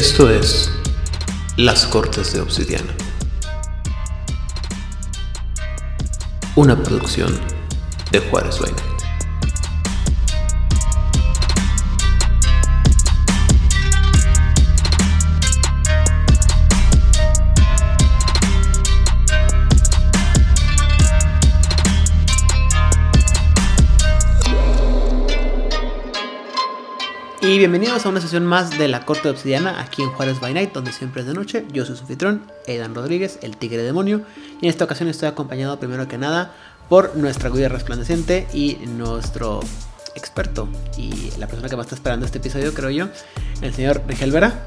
Esto es Las Cortes de Obsidiana. Una producción de Juárez Vaina. Y bienvenidos a una sesión más de la Corte de Obsidiana aquí en Juárez by Night, donde siempre es de noche. Yo soy su anfitrión, Aidan Rodríguez, el Tigre Demonio. Y en esta ocasión estoy acompañado primero que nada por nuestra guía resplandeciente y nuestro experto y la persona que más está esperando este episodio, creo yo, el señor Rigel Vera.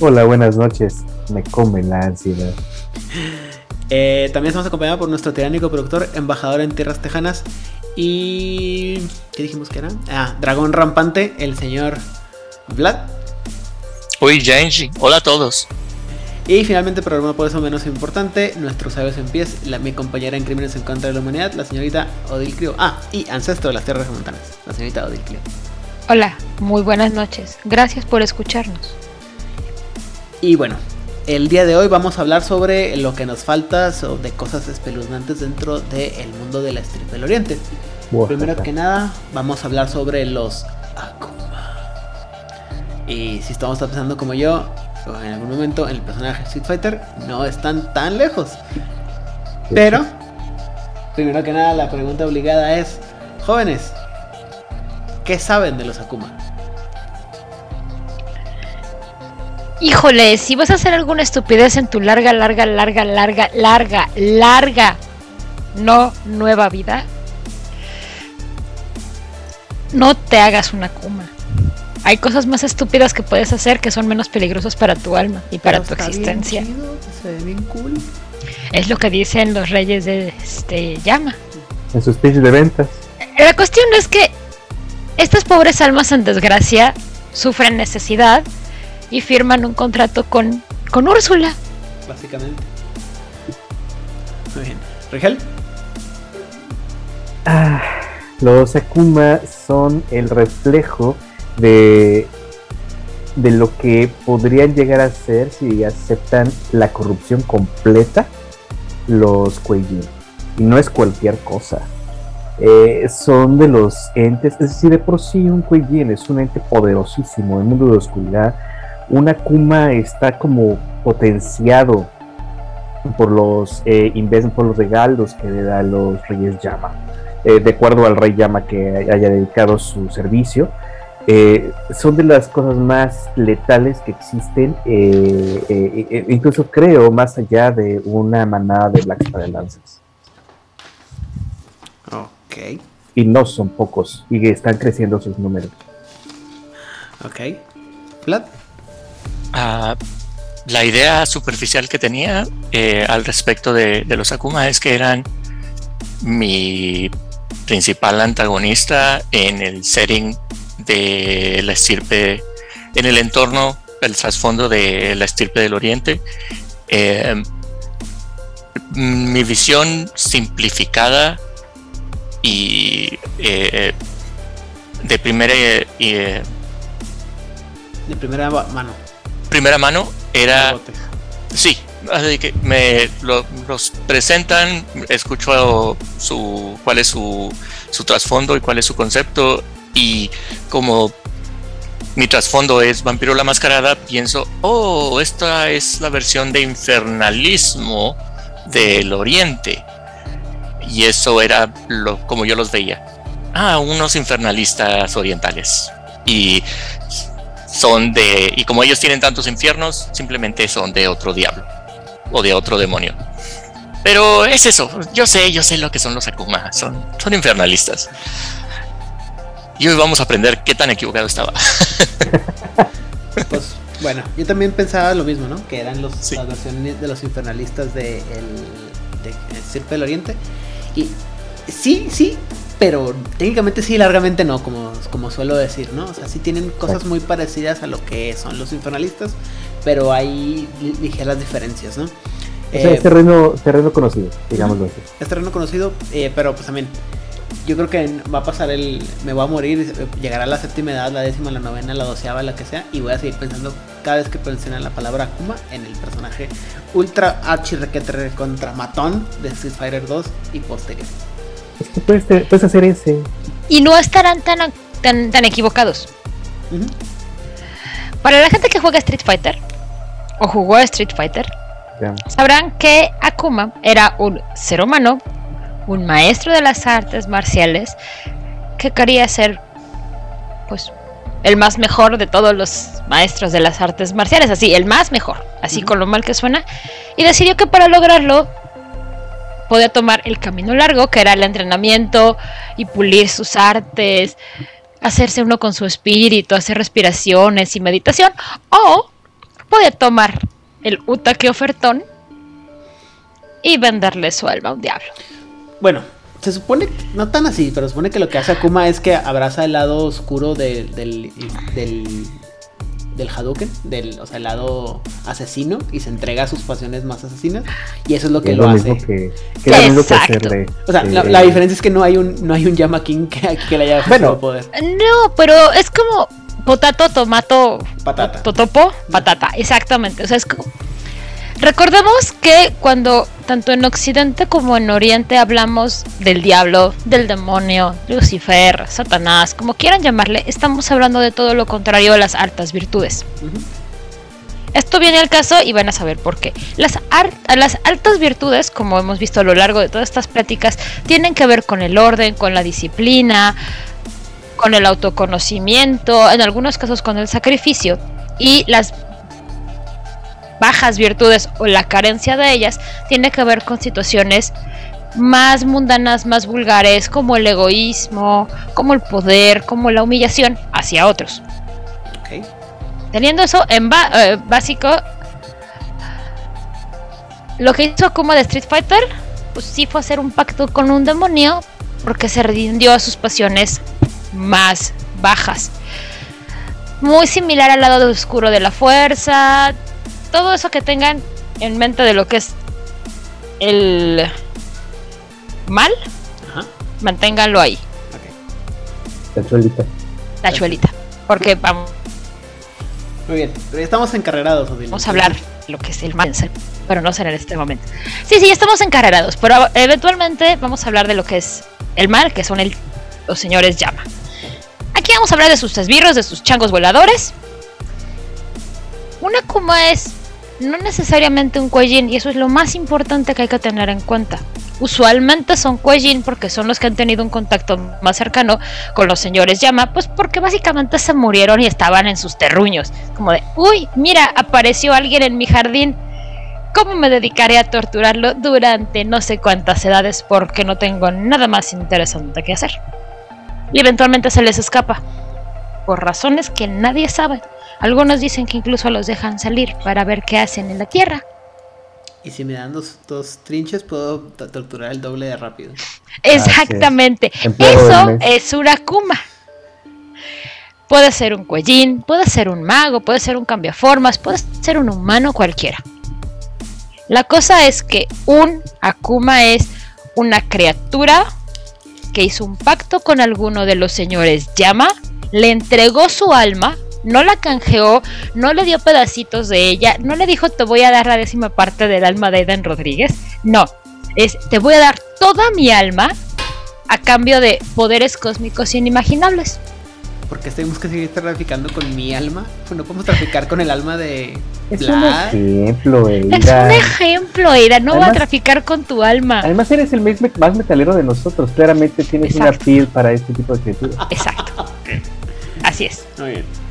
Hola, buenas noches. Me come la ansiedad. Eh, también estamos acompañados por nuestro tiránico productor, embajador en tierras tejanas y. ¿Qué dijimos que era? Ah, Dragón Rampante, el señor Vlad. Uy, Genji. Hola a todos. Y finalmente, pero no por eso menos importante, nuestros sabios en pies, la, mi compañera en crímenes en contra de la humanidad, la señorita Odil Clio. Ah, y ancestro de las tierras montanas, la señorita Odil Clio. Hola, muy buenas noches. Gracias por escucharnos. Y bueno, el día de hoy vamos a hablar sobre lo que nos falta de cosas espeluznantes dentro del mundo de la estripe del oriente. Primero que nada, vamos a hablar sobre los Akuma. Y si estamos pensando como yo, en algún momento en el personaje Street Fighter, no están tan lejos. Pero, primero que nada, la pregunta obligada es, jóvenes, ¿qué saben de los Akuma? Híjole, si vas a hacer alguna estupidez en tu larga, larga, larga, larga, larga, larga, no nueva vida, no te hagas una Kuma. Hay cosas más estúpidas que puedes hacer que son menos peligrosas para tu alma y para tu existencia. se ve bien cool. Es lo que dicen los reyes de este llama. En sus pitch de ventas. La cuestión es que estas pobres almas en desgracia sufren necesidad y firman un contrato con, con Úrsula. Básicamente. Muy bien. ¿Rigel? Ah, los Akuma son el reflejo de, de lo que podrían llegar a ser si aceptan la corrupción completa los Kueijin. Y no es cualquier cosa. Eh, son de los entes, es decir, de por sí un Kueijin es un ente poderosísimo en el mundo de la oscuridad. Un Akuma está como potenciado por los eh, por los regalos que le da los reyes Yama. Eh, de acuerdo al rey Yama que haya dedicado su servicio. Eh, son de las cosas más letales que existen, eh, incluso creo más allá de una manada de Black Lanzas. Ok. Y no son pocos, y están creciendo sus números. Ok. Vlad. Ah, la idea superficial que tenía al respecto de, los Akuma es que eran mi principal antagonista en el setting de la estirpe, en el entorno, el trasfondo de la estirpe del oriente. Eh, mi visión simplificada y eh, de primera de primera mano primera mano era sí así que me los presentan, escucho su cuál es su, su trasfondo y cuál es su concepto y como mi trasfondo es Vampiro la Mascarada, pienso, oh, esta es la versión de infernalismo del Oriente. Y eso era lo, como yo los veía. Ah, unos infernalistas orientales. Y son de. Y como ellos tienen tantos infiernos, simplemente son de otro diablo o de otro demonio. Pero es eso, yo sé, yo sé lo que son los Akuma, son, son infernalistas. Y hoy vamos a aprender qué tan equivocado estaba. pues bueno, yo también pensaba lo mismo, ¿no? Que eran los, las versiones de los infernalistas de el, de Circo del Oriente. Y sí, sí, pero técnicamente sí, largamente no, como, como suelo decir, ¿no? O sea, sí tienen cosas muy parecidas a lo que son los infernalistas, pero hay ligeras diferencias, ¿no? O sea, es eh, terreno, terreno conocido, digámoslo así. Es terreno conocido, eh, pero pues también yo creo que va a pasar el. Me voy a morir, llegará la séptima edad, la décima, la novena, la doceava, la que sea, y voy a seguir pensando cada vez que menciona la palabra Akuma en el personaje ultra archi requetre contra matón de Street Fighter 2 y posterior. Es que puedes, hacer ese. Y no estarán tan, tan, tan equivocados. Para la gente que juega Street Fighter, o jugó Street Fighter, sabrán que Akuma era un ser humano un maestro de las artes marciales que quería ser pues el más mejor de todos los maestros de las artes marciales, así, el más mejor, así con lo mal que suena, y decidió que para lograrlo podía tomar el camino largo, que era el entrenamiento y pulir sus artes, hacerse uno con su espíritu, hacer respiraciones y meditación, o podía tomar el utaque ofertón y venderle su alma a un diablo. Bueno, se supone, no tan así, pero se supone que lo que hace Akuma es que abraza el lado oscuro del, del, del, Hadouken, del, o sea, el lado asesino, y se entrega a sus pasiones más asesinas. Y eso es lo que lo, hace. Que, que o sea, la, diferencia es que no hay un, no hay un Yama King que, que le haya bueno, poder. No, pero es como potato, tomato, patata. Totopo, patata, exactamente. O sea, es como Recordemos que cuando tanto en Occidente como en Oriente hablamos del diablo, del demonio, Lucifer, Satanás, como quieran llamarle, estamos hablando de todo lo contrario a las altas virtudes. Esto viene al caso y van a saber por qué. Las, las altas virtudes, como hemos visto a lo largo de todas estas pláticas, tienen que ver con el orden, con la disciplina, con el autoconocimiento, en algunos casos con el sacrificio. Y las bajas virtudes o la carencia de ellas tiene que ver con situaciones más mundanas, más vulgares, como el egoísmo, como el poder, como la humillación hacia otros. Teniendo eso en eh, básico, lo que hizo como de Street Fighter, pues sí fue hacer un pacto con un demonio porque se rindió a sus pasiones más bajas. Muy similar al lado oscuro de la fuerza, todo eso que tengan en mente de lo que es el mal, manténganlo ahí. La chuelita. La chuelita. Porque vamos. Muy bien, estamos encarrerados, Vamos a hablar lo que es el mal, pero no será en este momento. Sí, sí, estamos encarrerados, pero eventualmente vamos a hablar de lo que es el mal, que son el, los señores llama. Aquí vamos a hablar de sus esbirros, de sus changos voladores. Una Kuma es no necesariamente un cuellín, y eso es lo más importante que hay que tener en cuenta. Usualmente son cuellín porque son los que han tenido un contacto más cercano con los señores llama, pues porque básicamente se murieron y estaban en sus terruños. Como de, uy, mira, apareció alguien en mi jardín. ¿Cómo me dedicaré a torturarlo durante no sé cuántas edades porque no tengo nada más interesante que hacer? Y eventualmente se les escapa. Por razones que nadie sabe. Algunos dicen que incluso los dejan salir para ver qué hacen en la tierra. Y si me dan dos, trinches, puedo torturar el doble de rápido. Exactamente. Eso es una kuma. Puede ser un cuellín, puede ser un mago, puede ser un cambiaformas, puede ser un humano cualquiera. La cosa es que un Akuma es una criatura que hizo un pacto con alguno de los señores Llama, le entregó su alma no la canjeó, no le dio pedacitos de ella, no le dijo te voy a dar la décima parte del alma de Eden Rodríguez, no, es te voy a dar toda mi alma a cambio de poderes cósmicos inimaginables. Porque tenemos que seguir traficando con mi alma, pues no podemos traficar con el alma de... Es un ejemplo, Eira. Es un ejemplo, Eira, no va a traficar con tu alma. Además eres el más metalero de nosotros, claramente tienes una piel para este tipo de criaturas. Exacto. Así es. Muy bien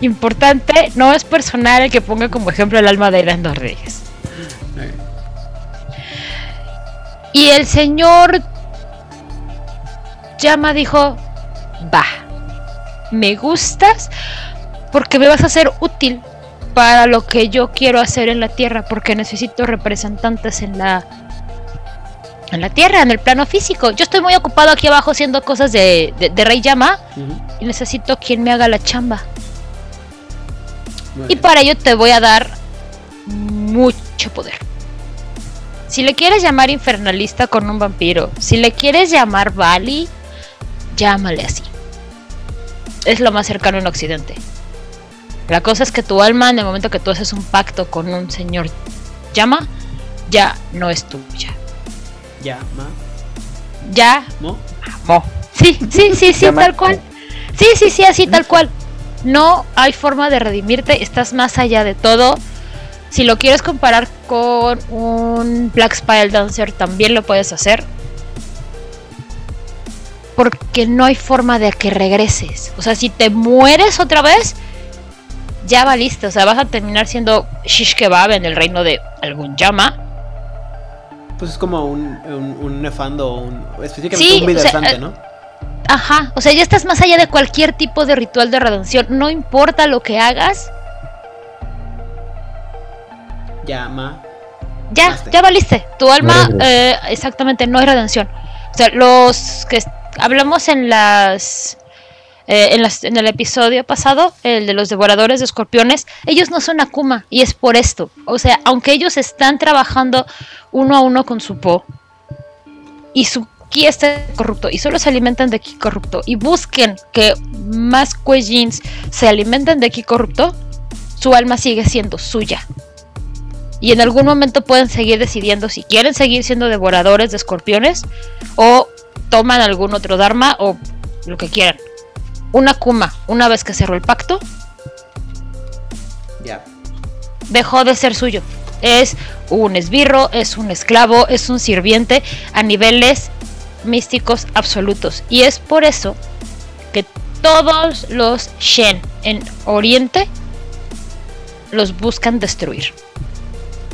importante, no es personal el que ponga como ejemplo el alma de Irán Rodríguez. Y el señor Llama dijo, va, me gustas porque me vas a ser útil para lo que yo quiero hacer en la Tierra, porque necesito representantes en la en la Tierra, en el plano físico. Yo estoy muy ocupado aquí abajo haciendo cosas de, Rey Llama y necesito quien me haga la chamba. Y para ello te voy a dar mucho poder. Si le quieres llamar infernalista con un vampiro, si le quieres llamar Bali, llámale así. Es lo más cercano en Occidente. La cosa es que tu alma, en el momento que tú haces un pacto con un señor llama, ya no es tuya. Llama. Ya. ¿No? Mo. Sí, sí, sí, sí, tal cual. Sí, sí, sí, así tal cual. No hay forma de redimirte, estás más allá de todo. Si lo quieres comparar con un Black Spire Dancer, también lo puedes hacer. Porque no hay forma de que regreses. O sea, si te mueres otra vez, ya va listo. O sea, vas a terminar siendo shish kebab en el reino de algún llama. Pues es como un, un, nefando, un, específicamente un o ¿no? Ajá, o sea, ya estás más allá de cualquier tipo de ritual de redención. No importa lo que hagas. Llama. Ya, ya valiste. Tu alma, eh, exactamente, no hay redención. O sea, los que hablamos en las, eh, en las. En el episodio pasado, el de los devoradores de escorpiones, ellos no son Akuma, y es por esto. O sea, aunque ellos están trabajando uno a uno con su Po, y su ki está corrupto y solo se alimentan de ki corrupto y busquen que más Kuejins se alimenten de ki corrupto, su alma sigue siendo suya. Y en algún momento pueden seguir decidiendo si quieren seguir siendo devoradores de escorpiones o toman algún otro Dharma o lo que quieran. Una Kuma, una vez que cerró el pacto, ya. dejó de ser suyo. Es un esbirro, es un esclavo, es un sirviente a niveles místicos absolutos. Y es por eso que todos los Shen en Oriente los buscan destruir.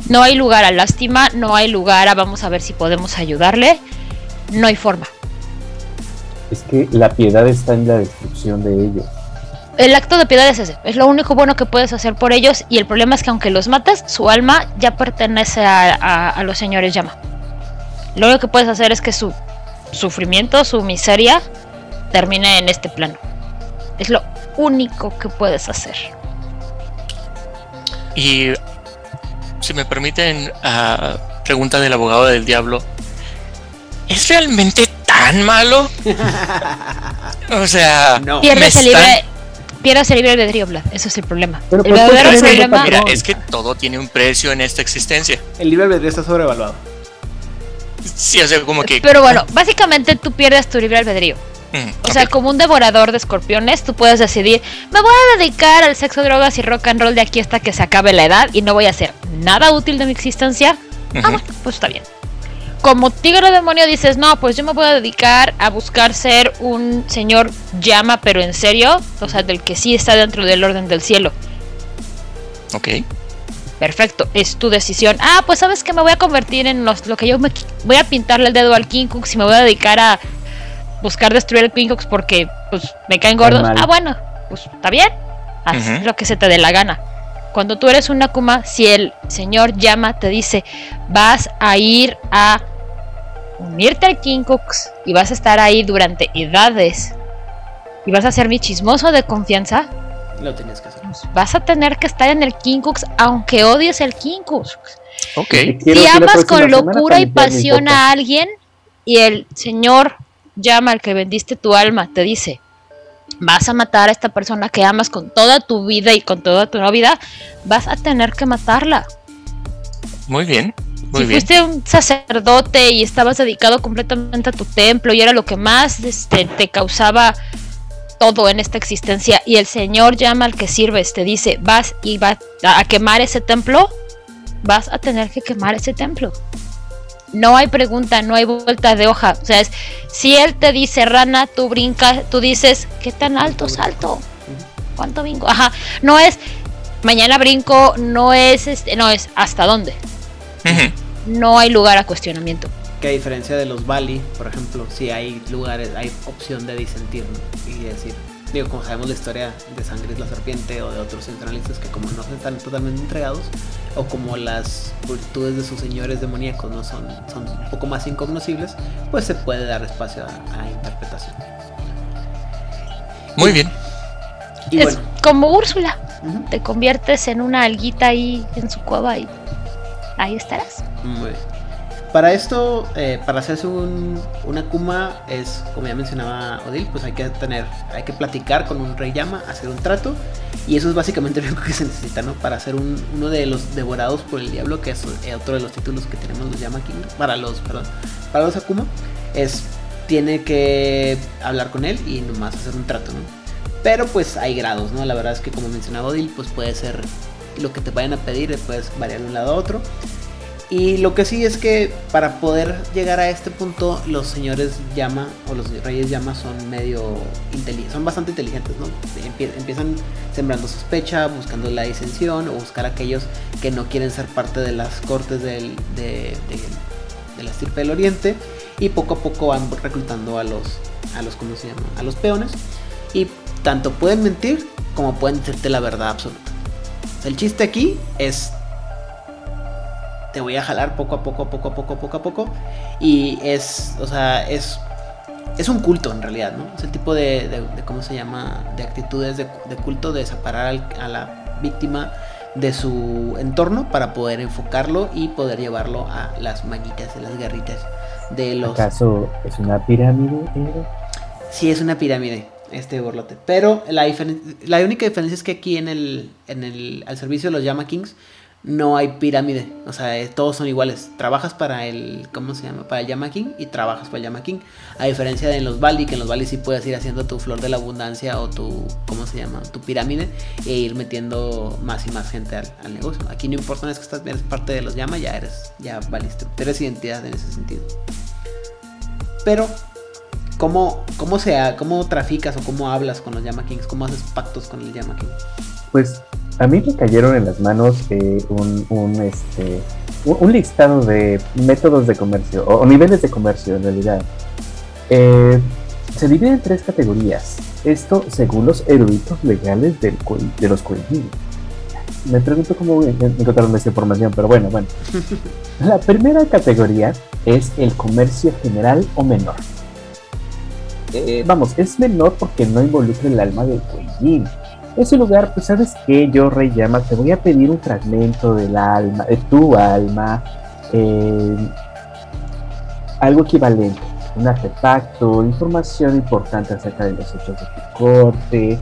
No hay lugar a lástima, no hay lugar a vamos a ver si podemos ayudarle. No hay forma. Es que la piedad está en la destrucción de ellos. El acto de piedad es ese, es lo único bueno que puedes hacer por ellos y el problema es que aunque los mates, su alma ya pertenece a, a los señores llama. Lo único que puedes hacer es que su sufrimiento, su miseria, termine en este plano. Es lo único que puedes hacer. Y si me permiten, uh, pregunta del abogado del diablo, ¿es realmente tan malo? o sea, no. pierdes, el libre, pierdes el libre albedrío, Vlad. Eso es el problema. el verdadero problema. Mira, es que todo tiene un precio en esta existencia. El libre albedrío está sobrevaluado. Sí, o sea, como que. Pero bueno, básicamente tú pierdes tu libre albedrío. Mm, o sea, como un devorador de escorpiones, tú puedes decidir, me voy a dedicar al sexo, drogas y rock and roll de aquí hasta que se acabe la edad y no voy a hacer nada útil de mi existencia. Ah, bueno, pues está bien. Como tigre demonio dices, no, pues yo me voy a dedicar a buscar ser un señor llama, pero en serio, o sea, del que sí está dentro del orden del cielo. Ok. Perfecto, es tu decisión. Ah, pues sabes que me voy a convertir en lo que yo me voy a pintarle el dedo al King Kong y me voy a dedicar a buscar destruir el King porque pues me caen gordos. Ah, bueno, pues está bien. Haz lo que se te dé la gana. Cuando tú eres un Akuma, si el señor llama, te dice, vas a ir a unirte al King y vas a estar ahí durante edades y vas a ser mi chismoso de confianza, lo tienes que hacer. Vas a tener que estar en el Kinkux aunque odies el Kinkux. Ok. Si amas con locura y pasión a alguien y el Señor llama al que vendiste tu alma, te dice, vas a matar a esta persona que amas con toda tu vida y con toda tu vida, vas a tener que matarla. Muy bien. Muy si fuiste un sacerdote y estabas dedicado completamente a tu templo y era lo que más este, te causaba todo en esta existencia y el Señor llama al que sirves, te dice, vas y vas a quemar ese templo, vas a tener que quemar ese templo. No hay pregunta, no hay vuelta de hoja. O sea, es, si Él te dice rana, tú brincas, tú dices, ¿qué tan alto salto? ¿Cuánto brinco? Ajá, no es mañana brinco, no es, este, no es hasta dónde. No hay lugar a cuestionamiento que a diferencia de los Bali, por ejemplo, si hay lugares, hay opción de disentir y decir, digo, como sabemos la historia de Sangre la Serpiente o de otros centralistas que como no están totalmente entregados, o como las virtudes de sus señores demoníacos no son, son un poco más incognoscibles, pues se puede dar espacio a, interpretación. Muy bien. Y es como Úrsula, te conviertes en una alguita ahí en su cueva y ahí estarás. Muy bien. Para esto, eh, para hacerse un, una Kuma es, como ya mencionaba Odil, pues hay que tener, hay que platicar con un rey llama, hacer un trato. Y eso es básicamente lo que se necesita, ¿no? Para hacer un, uno de los devorados por el diablo, que es eh, otro de los títulos que tenemos los llama King, para los, perdón, para los Akuma, es, tiene que hablar con él y nomás hacer un trato, ¿no? Pero pues hay grados, ¿no? La verdad es que como mencionaba Odil, pues puede ser lo que te vayan a pedir, puedes variar de un lado a otro. Y lo que sí es que para poder llegar a este punto, los señores llama o los reyes llama son medio inteligentes, son bastante inteligentes, ¿no? empiezan sembrando sospecha, buscando la disensión o buscar a aquellos que no quieren ser parte de las cortes del, de, la estirpe del oriente y poco a poco van reclutando a los, a los, ¿cómo se llama? A los peones y tanto pueden mentir como pueden decirte la verdad absoluta. el chiste aquí es te voy a jalar poco a poco, poco a poco, poco a poco. Y es, o sea, es, es un culto en realidad, ¿no? Es el tipo de, ¿cómo se llama? De actitudes de, culto, de separar a la víctima de su entorno para poder enfocarlo y poder llevarlo a las mañitas, de las guerritas de los... ¿Acaso es una pirámide? Sí, es una pirámide este borlote. Pero la, la única diferencia es que aquí en el, en el, al servicio de los Yama Kings no hay pirámide. O sea, todos son iguales. Trabajas para el, ¿cómo se llama? Para el Yama King y trabajas para el Yama King. A diferencia de en los Bali, que en los Bali sí puedes ir haciendo tu flor de la abundancia o tu, ¿cómo se llama? Tu pirámide e ir metiendo más y más gente al, negocio. Aquí no importa, es que estás, eres parte de los Yama, ya eres, ya valiste. Eres identidad en ese sentido. Pero, ¿cómo, cómo, sea, ¿cómo traficas o cómo hablas con los Yama Kings? ¿Cómo haces pactos con el Yama King? Pues a mí me cayeron en las manos eh, un, este, un, listado de métodos de comercio, o, niveles de comercio en realidad. Eh, se divide en tres categorías. Esto según los eruditos legales del, de los coinillos. Me pregunto cómo encontraron esta información, pero bueno, bueno. La primera categoría es el comercio general o menor. Eh, vamos, es menor porque no involucra el alma del coinillo ese lugar, pues sabes que yo, Rey Llama, te voy a pedir un fragmento del alma, de tu alma, eh, algo equivalente, un artefacto, información importante acerca de los hechos de tu corte,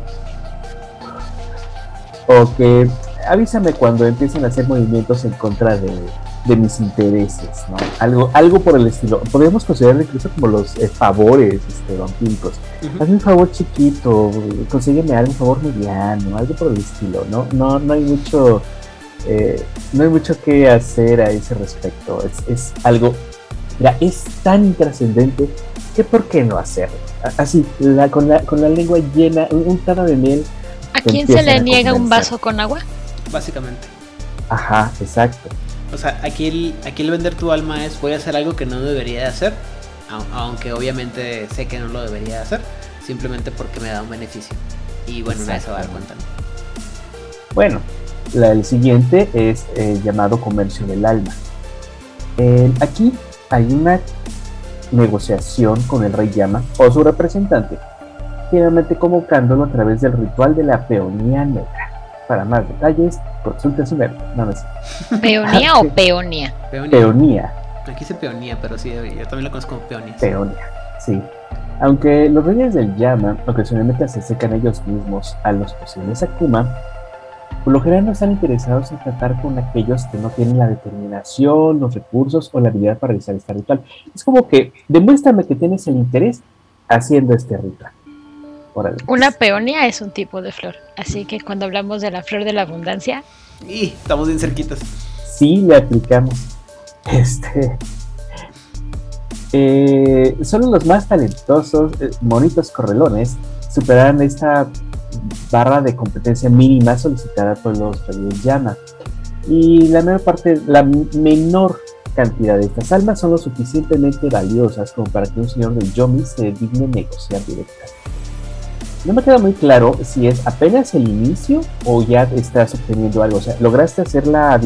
o que avísame cuando empiecen a hacer movimientos en contra de, de mis intereses, ¿no? Algo, algo por el estilo. Podríamos considerar incluso como los eh, favores este, vampíricos. Hazme un favor chiquito, consígueme algo, un favor mediano, algo por el estilo, ¿no? No, no hay mucho, eh, no hay mucho que hacer a ese respecto. Es, es algo, mira, es tan intrascendente que por qué no hacerlo. Así, la, con, la, con la lengua llena, untada de miel. ¿A quién se le niega un vaso con agua? Básicamente. Ajá, exacto. O sea, aquí el, aquí el vender tu alma es voy a hacer algo que no debería de hacer, aunque obviamente sé que no lo debería de hacer, simplemente porque me da un beneficio. Y bueno, nadie se va a dar cuenta. Bueno, el siguiente es eh, llamado comercio del alma. aquí hay una negociación con el rey llama o su representante, finalmente convocándolo a través del ritual de la peonía negra. Para más detalles, consulte su verbo. No, ¿Peonía o peonía? peonía? Aquí dice peonía, pero sí, yo también lo conozco como peonía. Peonía, sí. Aunque los reyes del llama ocasionalmente se acercan ellos mismos a los posibles Akuma, por lo general no están interesados en tratar con aquellos que no tienen la determinación, los recursos o la habilidad para realizar este ritual. Es como que demuéstrame que tienes el interés haciendo este ritual. Una peonia es un tipo de flor, así que cuando hablamos de la flor de la abundancia... Y estamos bien cerquitas. Sí, le aplicamos. Este... Eh, solo los más talentosos, eh, monitos correlones, superarán esta barra de competencia mínima solicitada por los reyes llama. Y la menor parte, la menor cantidad de estas almas son lo suficientemente valiosas como para que un señor del Yomi se digne negociar directamente. No me queda muy claro si es apenas el inicio o ya estás obteniendo algo. O sea, lograste hacer la,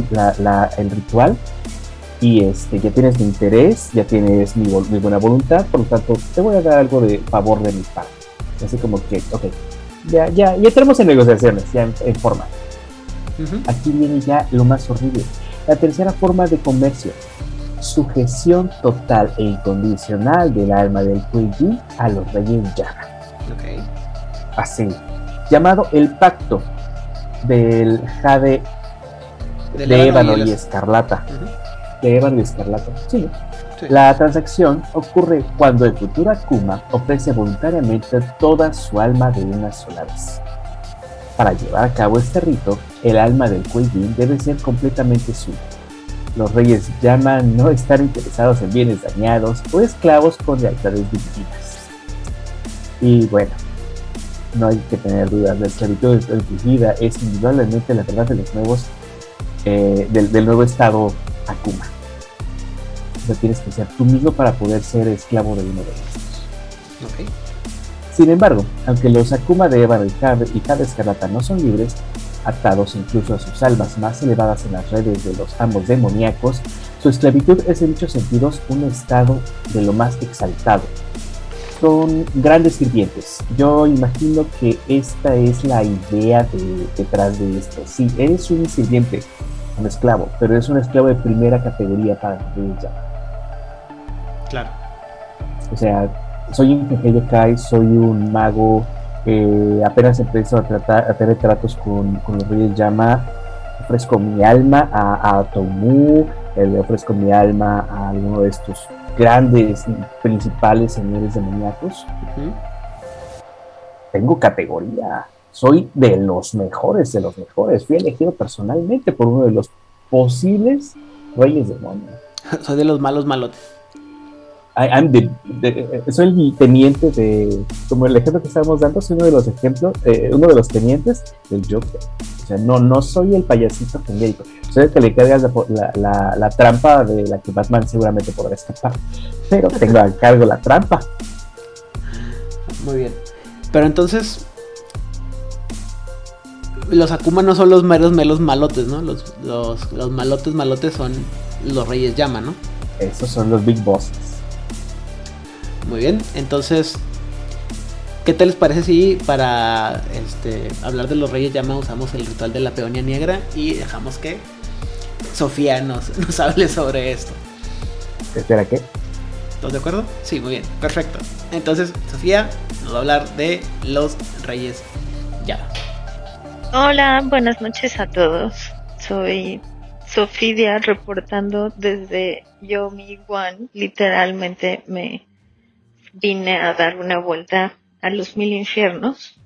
el ritual y este, ya tienes mi interés, ya tienes mi, buena voluntad, por lo tanto, te voy a dar algo de favor de mi parte. Así como que, ok, ya, ya, ya tenemos en negociaciones, ya en, forma. Aquí viene ya lo más horrible. La tercera forma de comercio. sujeción total e incondicional del alma del Kuei a los reyes Yama. Así, llamado el pacto del Jade de, ébano y, escarlata. De ébano y escarlata, sí. La transacción ocurre cuando el futuro Akuma ofrece voluntariamente toda su alma de una sola vez. Para llevar a cabo este rito, el alma del Kuei debe ser completamente suya. Los reyes llaman no estar interesados en bienes dañados o esclavos con lealtades divididas. Y bueno, no hay que tener dudas, la esclavitud exigida es indudablemente la verdad de los nuevos, eh, del, nuevo estado Akuma. O tienes que ser tú mismo para poder ser esclavo de uno de ellos. Sin embargo, aunque los Akuma de Ébano y Jade y Escarlata no son libres, atados incluso a sus almas más elevadas en las redes de los ambos demoníacos, su esclavitud es en muchos sentidos un estado de lo más exaltado. Son grandes sirvientes. Yo imagino que esta es la idea detrás de esto. Sí, eres un sirviente, un esclavo, pero es un esclavo de primera categoría para ella. Claro. O sea, soy un jefe Kai, soy un mago, eh, apenas empiezo a, tratar, a tener tratos con, con los reyes llama, ofrezco mi alma a, a Tomu, le ofrezco mi alma a alguno de estos grandes y principales señores demoníacos. Tengo categoría, soy de los mejores, de los mejores. Fui elegido personalmente por uno de los posibles reyes demonios. soy de los malos malotes soy el teniente de, como el ejemplo que estábamos dando, soy uno de los ejemplos, eh, uno de los tenientes del Joker. O sea, no, no soy el payasito genérico, soy el que le cargas la, la, trampa de la que Batman seguramente podrá escapar. Pero tengo a cargo la trampa. Muy bien. Pero entonces, los Akuma no son los meros melos malotes, ¿no? Los, los, los malotes malotes son los reyes llama, ¿no? Esos son los big bosses. Muy bien, entonces, ¿qué tal les parece si para este, hablar de los Reyes Llama usamos el ritual de la peonía negra y dejamos que Sofía nos, nos hable sobre esto? ¿Espera qué? ¿Estás de acuerdo? Sí, muy bien, perfecto. Entonces, Sofía nos va a hablar de los Reyes Llama. Hola, buenas noches a todos. Soy Sofía reportando desde Yomi One. Literalmente me vine a dar una vuelta a los mil infiernos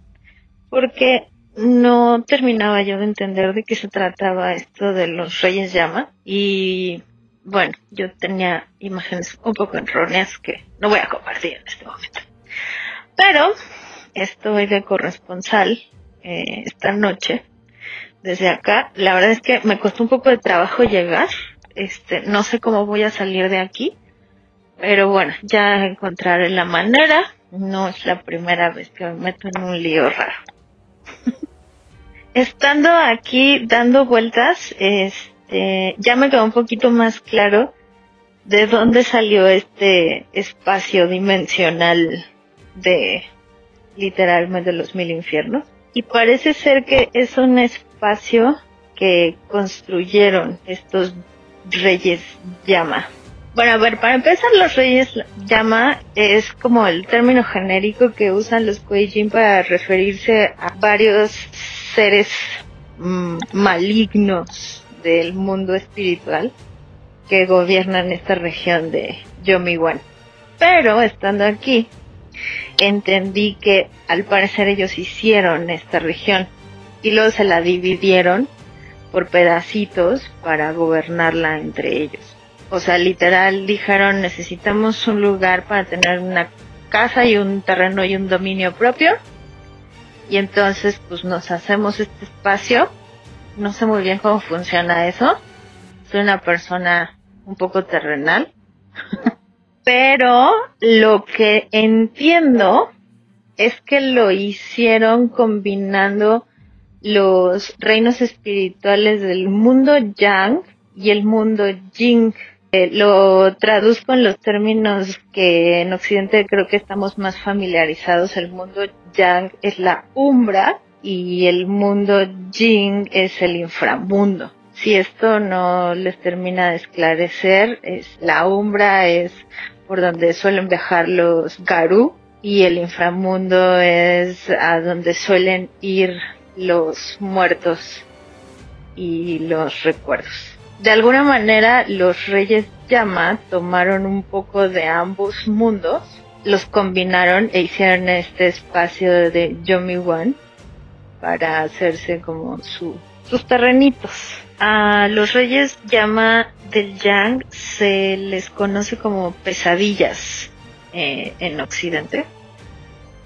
porque no terminaba yo de entender de qué se trataba esto de los reyes llama y bueno, yo tenía imágenes un poco erróneas que no voy a compartir en este momento. Pero estoy de corresponsal eh, esta noche desde acá. La verdad es que me costó un poco de trabajo llegar. Este, no sé cómo voy a salir de aquí. Pero bueno, ya encontraré la manera. No es la primera vez que me meto en un lío raro. Estando aquí dando vueltas, este, ya me quedó un poquito más claro de dónde salió este espacio dimensional de literalmente los mil infiernos. Y parece ser que es un espacio que construyeron estos reyes llama. Bueno, a ver, para empezar, los reyes llama es como el término genérico que usan los Kueijin para referirse a varios seres mm, malignos del mundo espiritual que gobiernan esta región de Yomiwan. Pero estando aquí, entendí que al parecer ellos hicieron esta región y luego se la dividieron por pedacitos para gobernarla entre ellos. O sea, literal dijeron necesitamos un lugar para tener una casa y un terreno y un dominio propio. Y entonces pues nos hacemos este espacio. No sé muy bien cómo funciona eso. Soy una persona un poco terrenal. Pero lo que entiendo es que lo hicieron combinando los reinos espirituales del mundo Yang y el mundo Jing eh, lo traduzco en los términos que en Occidente creo que estamos más familiarizados. El mundo Yang es la umbra y el mundo Jing es el inframundo. si esto no les termina de esclarecer, es la umbra es por donde suelen viajar los Garú y el inframundo es a donde suelen ir los muertos y los recuerdos. De alguna manera los reyes llama tomaron un poco de ambos mundos, los combinaron e hicieron este espacio de Yomi One para hacerse como su, sus terrenitos. A los reyes llama del Yang se les conoce como pesadillas eh, en Occidente.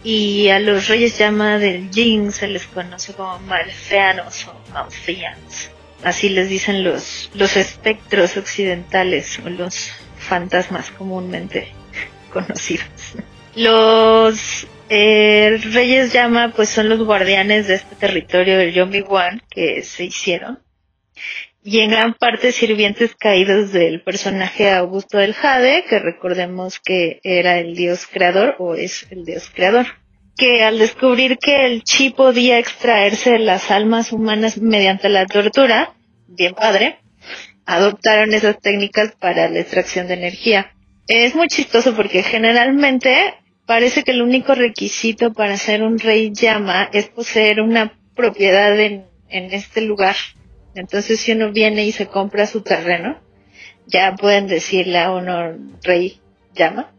Y a los reyes llama del Yin se les conoce como malfeanos o malfeans. Así les dicen los, los espectros occidentales o los fantasmas comúnmente conocidos. Los eh, Reyes Llama pues son los guardianes de este territorio del Yomi Wan que se hicieron y en gran parte sirvientes caídos del personaje Augusto del Jade, que recordemos que era el dios creador o es el dios creador, que al descubrir que el chi podía extraerse de las almas humanas mediante la tortura, bien padre, adoptaron esas técnicas para la extracción de energía. Es muy chistoso porque generalmente parece que el único requisito para ser un rey llama es poseer una propiedad en, en este lugar. Entonces si uno viene y se compra su terreno, ya pueden decirle a uno rey llama.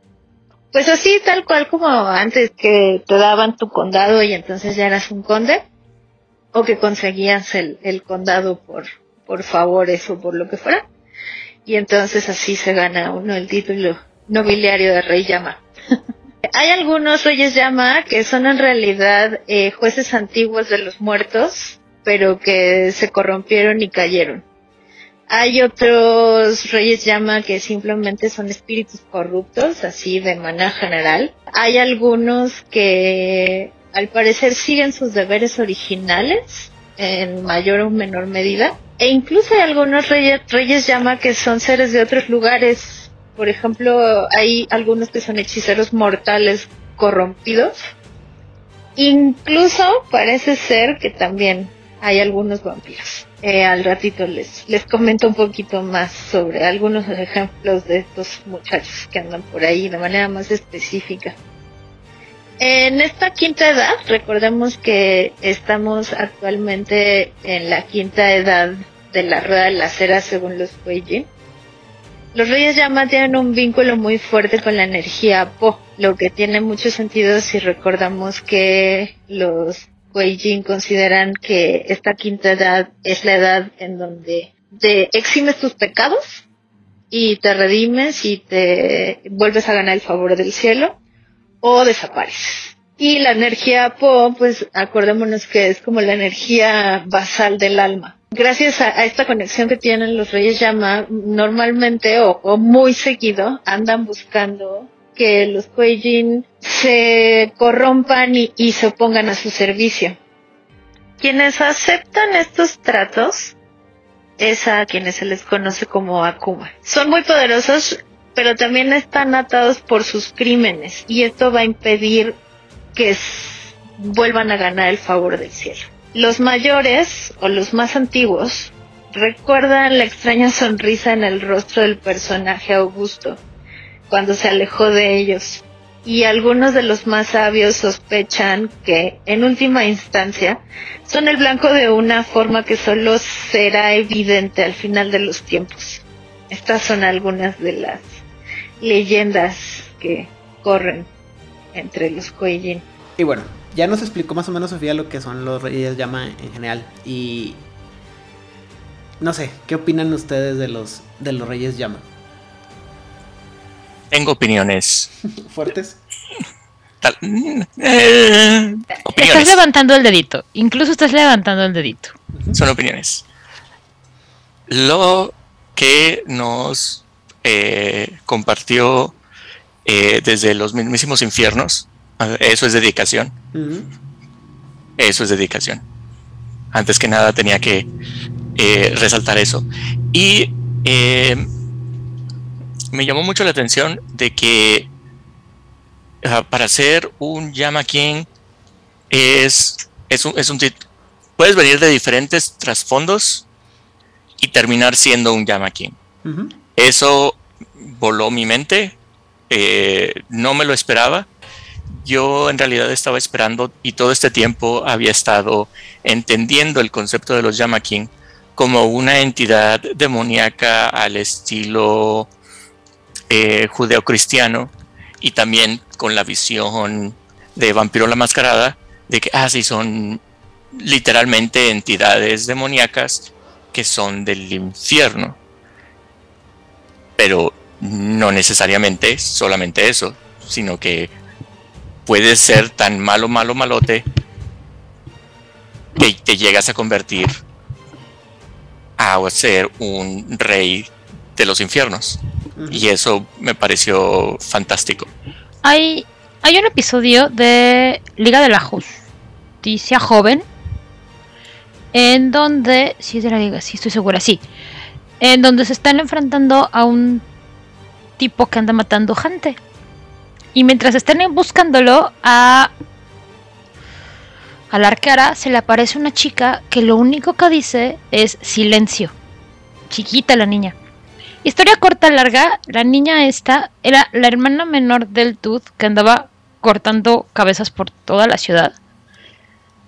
Pues así, tal cual como antes que te daban tu condado y entonces ya eras un conde, o que conseguías el, el condado por, por favores o por lo que fuera. Y entonces así se gana uno el título nobiliario de rey llama. Hay algunos reyes llama que son en realidad eh, jueces antiguos de los muertos, pero que se corrompieron y cayeron. Hay otros reyes llama que simplemente son espíritus corruptos, así de manera general. Hay algunos que al parecer siguen sus deberes originales en mayor o menor medida. E incluso hay algunos reyes, reyes llama que son seres de otros lugares por ejemplo, hay algunos que son hechiceros mortales corrompidos. Incluso parece ser que también hay algunos vampiros. Eh, al ratito les, les comento un poquito más sobre algunos ejemplos de estos muchachos que andan por ahí de manera más específica. En esta quinta edad, recordemos que estamos actualmente en la quinta edad de la rueda de la cera según los Weijin. Los Reyes Llama tienen un vínculo muy fuerte con la energía Po, lo que tiene mucho sentido si recordamos que los Weijin consideran que esta quinta edad es la edad en donde te eximes tus pecados y te redimes y te vuelves a ganar el favor del cielo o desapareces. Y la energía Po, pues acordémonos que es como la energía basal del alma gracias a, esta conexión que tienen los Reyes Llama, normalmente o, muy seguido andan buscando que los Kueijin se corrompan y, se opongan a su servicio. Quienes aceptan estos tratos es a quienes se les conoce como Akuma. Son muy poderosos, pero también están atados por sus crímenes y esto va a impedir que vuelvan a ganar el favor del cielo. Los mayores o los más antiguos recuerdan la extraña sonrisa en el rostro del personaje Augusto cuando se alejó de ellos y algunos de los más sabios sospechan que, en última instancia, son el blanco de una forma que solo será evidente al final de los tiempos. Estas son algunas de las leyendas que corren entre los Kueijin. Y bueno, ya nos explicó más o menos Sofía lo que son los Reyes Llama en general. Y no sé, ¿qué opinan ustedes de los, de los Reyes Llama? Tengo opiniones. ¿Fuertes? Eh, estás levantando el dedito. Incluso estás levantando el dedito. Son opiniones. Lo que nos eh, compartió eh, desde los mismísimos infiernos eso es dedicación. Eso es dedicación. Antes que nada tenía que eh, resaltar eso. Y eh, me llamó mucho la atención de que para ser un Yama King es, es un, es un puedes venir de diferentes trasfondos y terminar siendo un Yamakin. Eso voló mi mente, eh, no me lo esperaba. Yo en realidad estaba esperando y todo este tiempo había estado entendiendo el concepto de los Yamakin como una entidad demoníaca al estilo eh, judeocristiano y también con la visión de Vampiro la Mascarada de que, ah, sí, son literalmente entidades demoníacas que son del infierno. Pero no necesariamente solamente eso, sino que puede ser tan malo, malo, malote que te llegas a convertir a ser un rey de los infiernos. Y eso me pareció fantástico. Hay, hay un episodio de Liga de la Justicia Joven en donde, es de la Liga, sí estoy segura, sí, en donde se están enfrentando a un tipo que anda matando gente. Y mientras están buscándolo, a, a la arquera se le aparece una chica que lo único que dice es silencio. Chiquita la niña. Historia corta, larga, la niña esta era la hermana menor del Tooth que andaba cortando cabezas por toda la ciudad.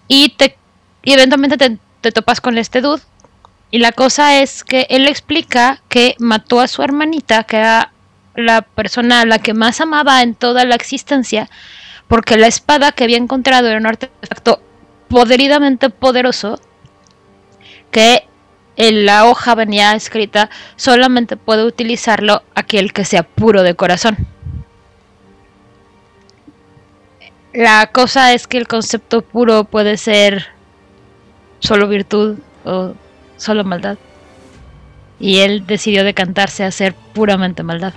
Y, te, y eventualmente te, te topas con este dude. Y la cosa es que él explica que mató a su hermanita, que era la persona a la que más amaba en toda la existencia, porque la espada que había encontrado era un artefacto poderidamente poderoso que en la hoja venía escrita solamente puede utilizarlo aquel que sea puro de corazón. La cosa es que el concepto puro puede ser solo virtud o solo maldad. Y él decidió decantarse a ser puramente maldad.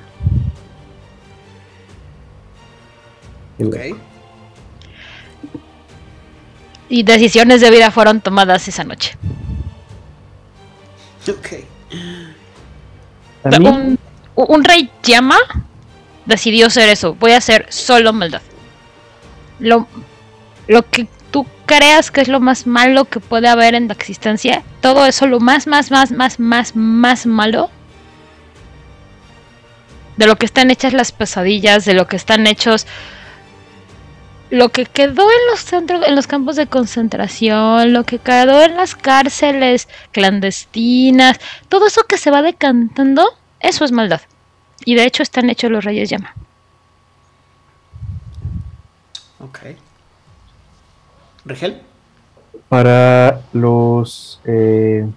Y decisiones de vida fueron tomadas esa noche. Un, un, rey llama decidió ser eso. Voy a hacer solo maldad. Lo, lo que tú creas que es lo más malo que puede haber en la existencia, todo eso lo más, más, más, más, más, más malo. De lo que están hechas las pesadillas, de lo que están hechos lo que quedó en los centros, en los campos de concentración, lo que quedó en las cárceles clandestinas, todo eso que se va decantando, eso es maldad. Y de hecho están hechos los reyes llama. Ok. ¿Rigel? Para los eh,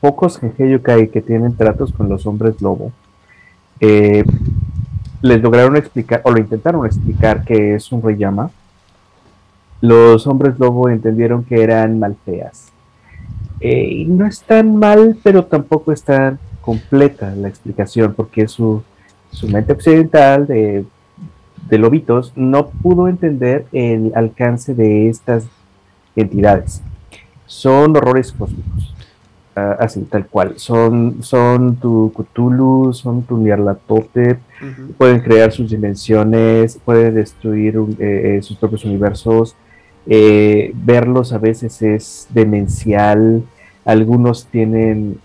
pocos Genjei que tienen tratos con los hombres lobo, eh, les lograron explicar, o lo intentaron explicar, que es un rey llama los hombres lobo entendieron que eran malfeas. Eh, y no es tan mal, pero tampoco es tan completa la explicación, porque su, su mente occidental de, de lobitos no pudo entender el alcance de estas entidades. Son horrores cósmicos. Ah, así, tal cual. Son, son tu Cthulhu, son tu Nyarlathotep, pueden crear sus dimensiones, pueden destruir eh, eh, sus propios universos, eh, verlos a veces es demencial, algunos tienen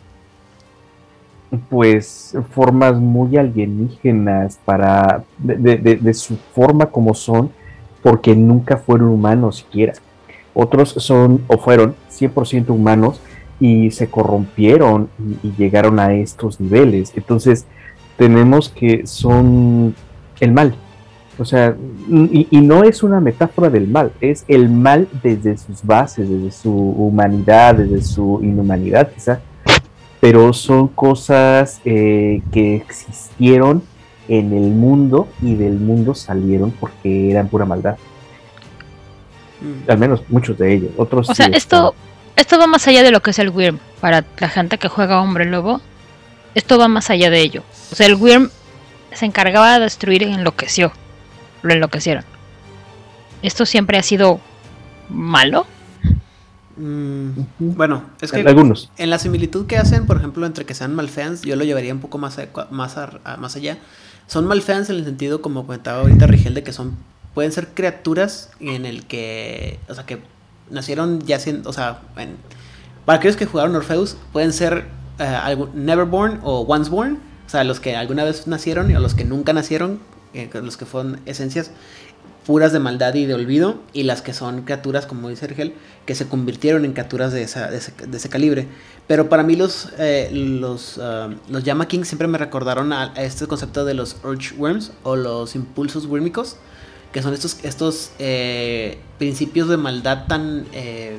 pues formas muy alienígenas para de, su forma como son porque nunca fueron humanos siquiera. Otros son o fueron 100% humanos y se corrompieron y, llegaron a estos niveles. Entonces tenemos que son el mal o sea, y, no es una metáfora del mal, es el mal desde sus bases, desde su humanidad, desde su inhumanidad quizá, pero son cosas eh, que existieron en el mundo y del mundo salieron porque eran pura maldad. Mm. Al menos muchos de ellos. Otros o sea, esto, esto va más allá de lo que es el Wyrm. Para la gente que juega hombre lobo, esto va más allá de ello. O sea, el Wyrm se encargaba de destruir y enloqueció lo enloquecieron. ¿Esto siempre ha sido malo? Mm, bueno, es que Algunos. en la similitud que hacen, por ejemplo, entre que sean malfans, yo lo llevaría un poco más, más, más allá. Son malfans en el sentido, como comentaba ahorita Rigel, de que son pueden ser criaturas en el que, o sea, que nacieron ya siendo, o sea, para aquellos que jugaron Orpheus, pueden ser uh, Neverborn o Onceborn, o sea, los que alguna vez nacieron y a los que nunca nacieron, eh, los que fueron esencias puras de maldad y de olvido, y las que son criaturas, como dice Ergel, que se convirtieron en criaturas de, ese, calibre. Pero para mí los, eh, los, uh, los Yama King siempre me recordaron a, este concepto de los Urge Worms o los impulsos wírmicos, que son estos, estos eh, principios de maldad tan... Eh,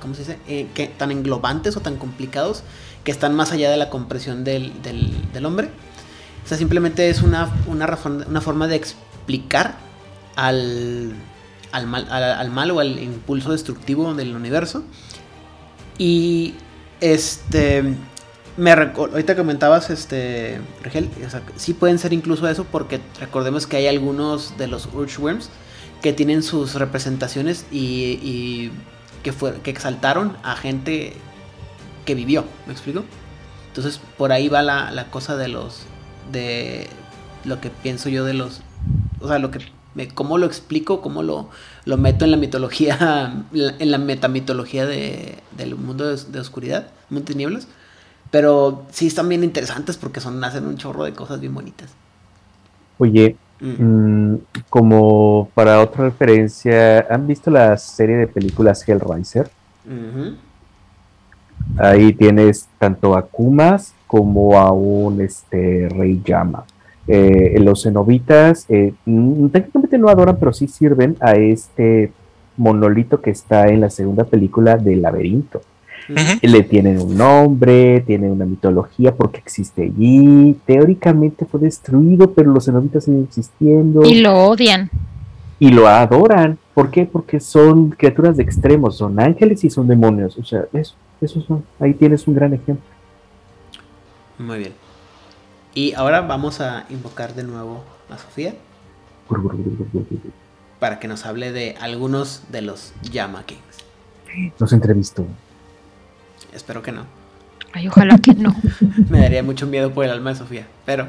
¿Cómo se dice? que, tan englobantes o tan complicados que están más allá de la compresión del, del, hombre. O sea, simplemente es una, una, una forma de explicar al, al, mal, al, mal o al impulso destructivo del universo. Y este me ahorita comentabas este Regel, o sí pueden ser incluso eso porque recordemos que hay algunos de los Urgeworms que tienen sus representaciones y, que fue, que exaltaron a gente que vivió, ¿me explico? Entonces por ahí va la, la cosa de los de lo que pienso yo de los o sea, lo que cómo lo explico, cómo lo, lo meto en la mitología, en la metamitología de, del mundo de, oscuridad, mundo de tinieblas. Pero sí están bien interesantes porque son, hacen un chorro de cosas bien bonitas. Oye, mm. Mm, como para otra referencia, ¿han visto la serie de películas Hellraiser? Ahí tienes tanto a Kumas como a un este, rey llama. Eh, los cenobitas eh, técnicamente no adoran, pero sí sirven a este monolito que está en la segunda película del laberinto. Le tienen un nombre, tiene una mitología porque existe allí. Teóricamente fue destruido, pero los cenobitas siguen existiendo. Y lo odian. Y lo adoran. ¿Por qué? Porque son criaturas de extremos, son ángeles y son demonios. O sea, eso, eso son. Ahí tienes un gran ejemplo. Muy bien. Y ahora vamos a invocar de nuevo a Sofía para que nos hable de algunos de los Yama Kings. Nos entrevistó. Espero que no. Ay, ojalá que no. Me daría mucho miedo por el alma de Sofía, pero...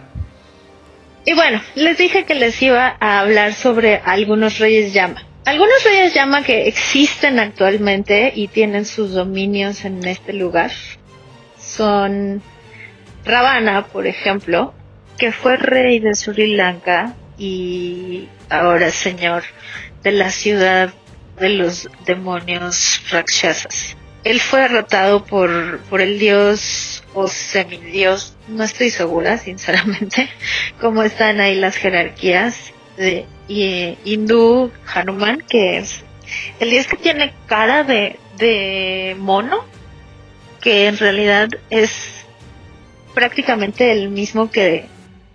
Y bueno, les dije que les iba a hablar sobre algunos reyes llama. Algunos reyes llama que existen actualmente y tienen sus dominios en este lugar son Ravana, por ejemplo, que fue rey de Sri Lanka y ahora señor de la ciudad de los demonios rakshasas. Él fue derrotado por, por el dios o semidios, no estoy segura, sinceramente, cómo están ahí las jerarquías de hindú Hanuman, que es el dios que tiene cara de, de mono, que en realidad es prácticamente el mismo que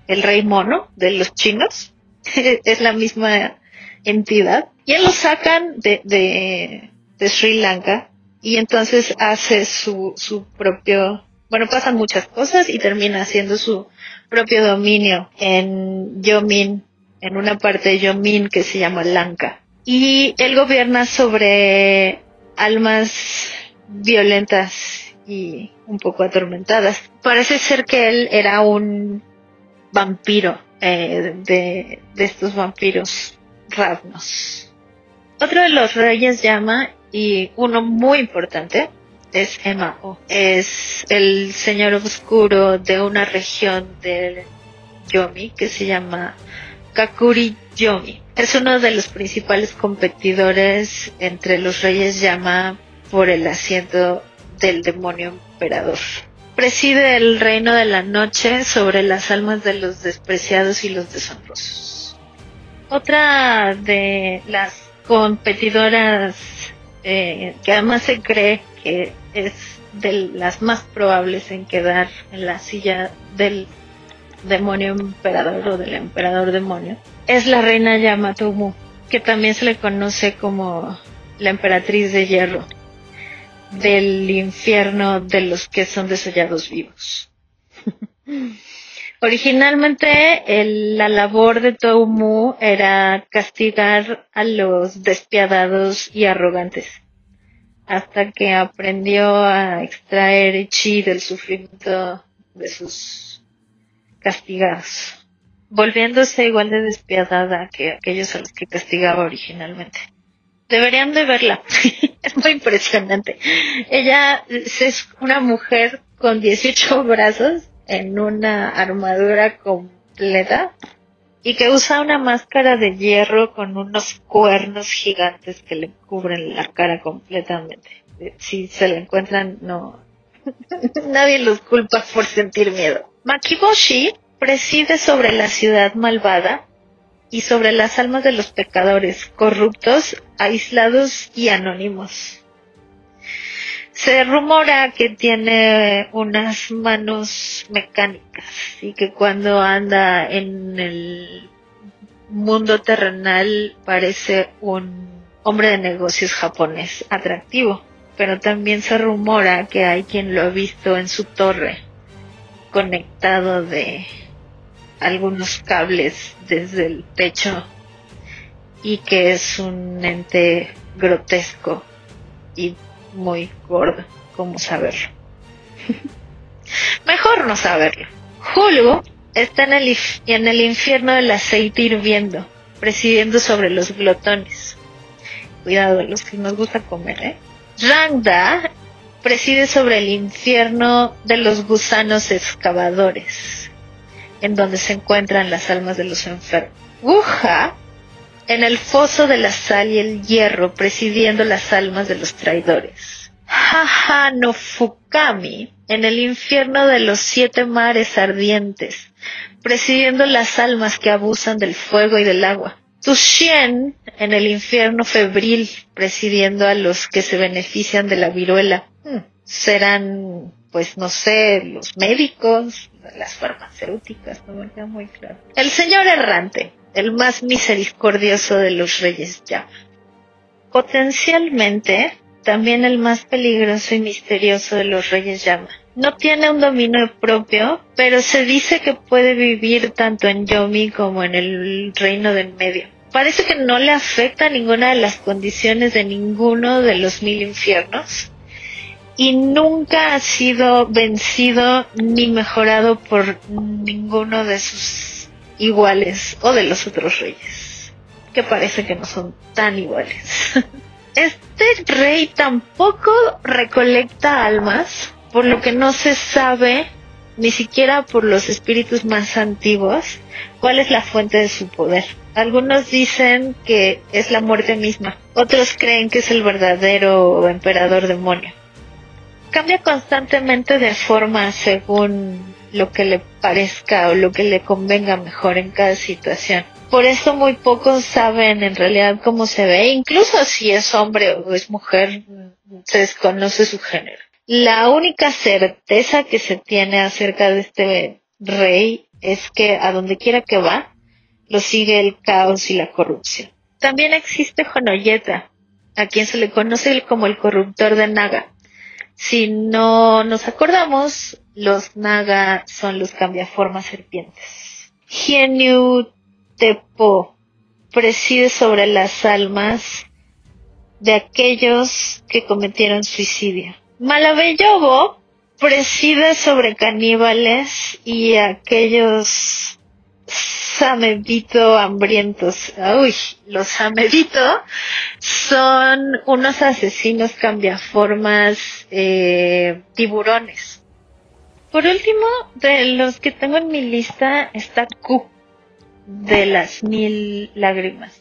el rey mono de los chinos. es la misma entidad. Y él lo sacan de, de, Sri Lanka y entonces hace su, su propio, bueno, pasan muchas cosas y termina haciendo su propio dominio en Yomin, en una parte de Yomin que se llama Lanka. Y él gobierna sobre almas violentas y un poco atormentadas. Parece ser que él era un vampiro eh, de, estos vampiros ravnos. Otro de los reyes llama, y uno muy importante, es Emao. Es el señor oscuro de una región del Yomi que se llama Kakuri Yomi. Es uno de los principales competidores entre los reyes llama por el asiento del demonio emperador. Preside el reino de la noche sobre las almas de los despreciados y los deshonrosos. Otra de las competidoras eh, que además se cree que es de las más probables en quedar en la silla del demonio emperador o del emperador demonio es la reina Yamatomu, que también se le conoce como la emperatriz de hierro del infierno de los que son desollados vivos. Originalmente la labor de Toumu era castigar a los despiadados y arrogantes, hasta que aprendió a extraer chi del sufrimiento de sus castigados, volviéndose igual de despiadada que aquellos a los que castigaba originalmente. Deberían de verla. es muy impresionante. Ella es una mujer con 18 brazos en una armadura completa y que usa una máscara de hierro con unos cuernos gigantes que le cubren la cara completamente. Si se la encuentran, no. Nadie los culpa por sentir miedo. Makiboshi preside sobre la ciudad malvada y sobre las almas de los pecadores corruptos, aislados y anónimos. Se rumora que tiene unas manos mecánicas y que cuando anda en el mundo terrenal parece un hombre de negocios japonés atractivo. Pero también se rumora que hay quien lo ha visto en su torre, conectado de algunos cables desde el pecho y que es un ente grotesco y muy gordo. ¿Cómo saberlo? Mejor no saberlo. Julio está en el, en el infierno del aceite hirviendo, presidiendo sobre los glotones. Cuidado, los que nos gusta comer, ¿eh? Rangda preside sobre el infierno de los gusanos excavadores, en donde se encuentran las almas de los enfermos. Wuja en el foso de la sal y el hierro, presidiendo las almas de los traidores. Haha no Fukami, en el infierno de los siete mares ardientes, presidiendo las almas que abusan del fuego y del agua. Tushien, en el infierno febril, presidiendo a los que se benefician de la viruela. Hmm, serán, pues no sé, los médicos, las farmacéuticas, no me queda muy claro. El señor errante, el más misericordioso de los reyes ya. Potencialmente, también el más peligroso y misterioso de los reyes llama. No tiene un dominio propio, pero se dice que puede vivir tanto en Yomi como en el reino del medio. Parece que no le afecta ninguna de las condiciones de ninguno de los mil infiernos y nunca ha sido vencido ni mejorado por ninguno de sus iguales o de los otros reyes, que parece que no son tan iguales. Este rey tampoco recolecta almas, por lo que no se sabe, ni siquiera por los espíritus más antiguos, cuál es la fuente de su poder. Algunos dicen que es la muerte misma, otros creen que es el verdadero emperador demonio. Cambia constantemente de forma según lo que le parezca o lo que le convenga mejor en cada situación. Por eso muy pocos saben en realidad cómo se ve, incluso si es hombre o es mujer, se desconoce su género. La única certeza que se tiene acerca de este rey es que a donde quiera que va, lo sigue el caos y la corrupción. También existe Honoyeta, a quien se le conoce como el corruptor de Naga. Si no nos acordamos, los Naga son los cambiaformas serpientes. Hienu Tepo preside sobre las almas de aquellos que cometieron suicidio. Malabeyobo preside sobre caníbales y aquellos samebito hambrientos. Uy, los samebito son unos asesinos cambiaformas eh, tiburones por último, de los que tengo en mi lista está Q, de las mil lágrimas,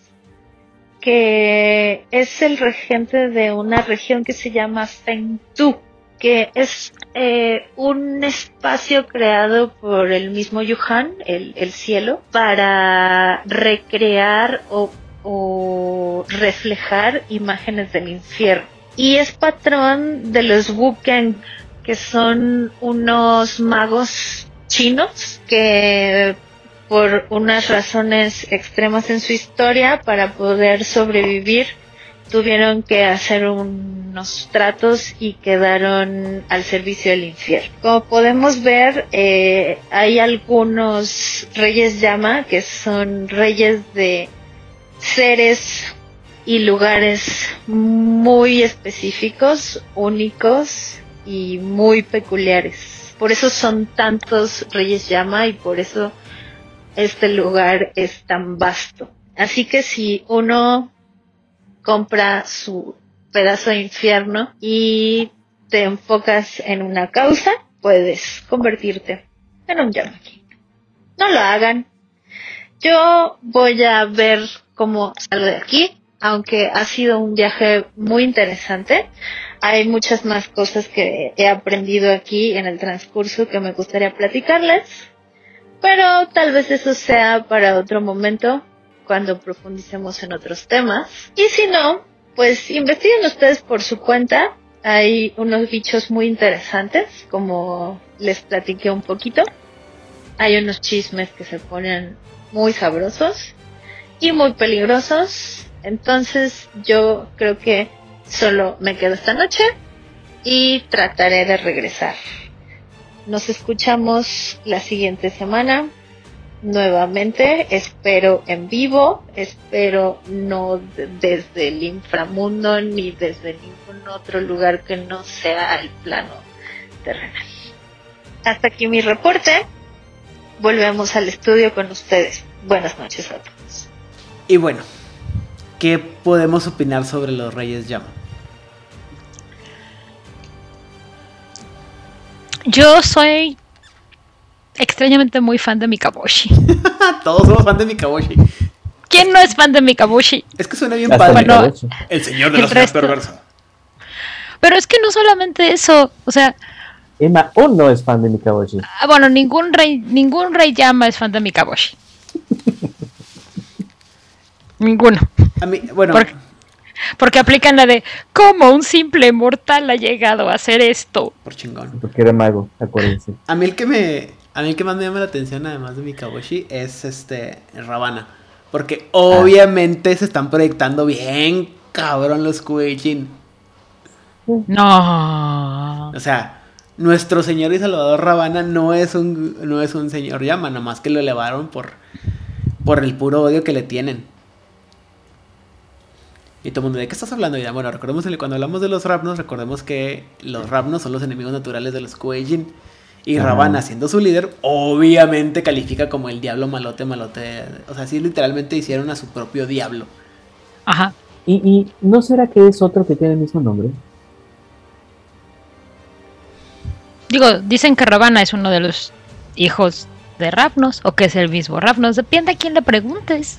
que es el regente de una región que se llama Fengtu, que es eh, un espacio creado por el mismo Yuhan, el, el cielo, para recrear o, o reflejar imágenes del infierno. Y es patrón de los Wukeng, que son unos magos chinos que por unas razones extremas en su historia para poder sobrevivir tuvieron que hacer unos tratos y quedaron al servicio del infierno. Como podemos ver, eh, hay algunos reyes llama que son reyes de seres y lugares muy específicos, únicos y muy peculiares. Por eso son tantos reyes llama y por eso este lugar es tan vasto. Así que si uno compra su pedazo de infierno y te enfocas en una causa, puedes convertirte en un Yamaki. No lo hagan. Yo voy a ver cómo salgo de aquí, aunque ha sido un viaje muy interesante. Hay muchas más cosas que he aprendido aquí en el transcurso que me gustaría platicarles, pero tal vez eso sea para otro momento cuando profundicemos en otros temas. Y si no, pues investiguen ustedes por su cuenta. Hay unos bichos muy interesantes, como les platiqué un poquito. Hay unos chismes que se ponen muy sabrosos y muy peligrosos. Entonces yo creo que solo me quedo esta noche y trataré de regresar. Nos escuchamos la siguiente semana nuevamente. Espero en vivo, espero no desde el inframundo ni desde ningún otro lugar que no sea el plano terrenal. Hasta aquí mi reporte. Volvemos al estudio con ustedes. Buenas noches a todos. Y bueno, ¿qué podemos opinar sobre los Reyes Llama? Yo soy extrañamente muy fan de Mikaboshi. Todos somos fan de Mikaboshi. ¿Quién no es fan de Mikaboshi? Es que suena bien padre. el señor de la ciudad perversa. Pero es que no solamente eso, o sea... Emma o no es fan de Mikaboshi. Ah, bueno, ningún rey, ningún rey llama es fan de Mikaboshi. Ninguno. A mí, bueno... Porque, aplican la de ¿Cómo un simple mortal ha llegado a hacer esto? Por chingón. Porque era mago, acuérdense. A mí el que me a mí el que más me llama la atención, además de Mikaboshi, es este Ravana. Porque obviamente se están proyectando bien cabrón los Kueijin. No. O sea, nuestro señor y salvador Ravana no es un, no es un señor llama, nomás que lo elevaron por, por el puro odio que le tienen. Y todo el mundo, ¿de qué estás hablando? Y bueno, recordemos cuando hablamos de los Rapnos, recordemos que los Rapnos son los enemigos naturales de los Kueijin. Y Ravana, siendo su líder, obviamente califica como el diablo malote, malote. O sea, sí, literalmente hicieron a su propio diablo. Ajá. ¿Y, no será que es otro que tiene el mismo nombre? Digo, dicen que Ravana es uno de los hijos de Ravnos, o que es el mismo Ravnos. Depende a quién le preguntes.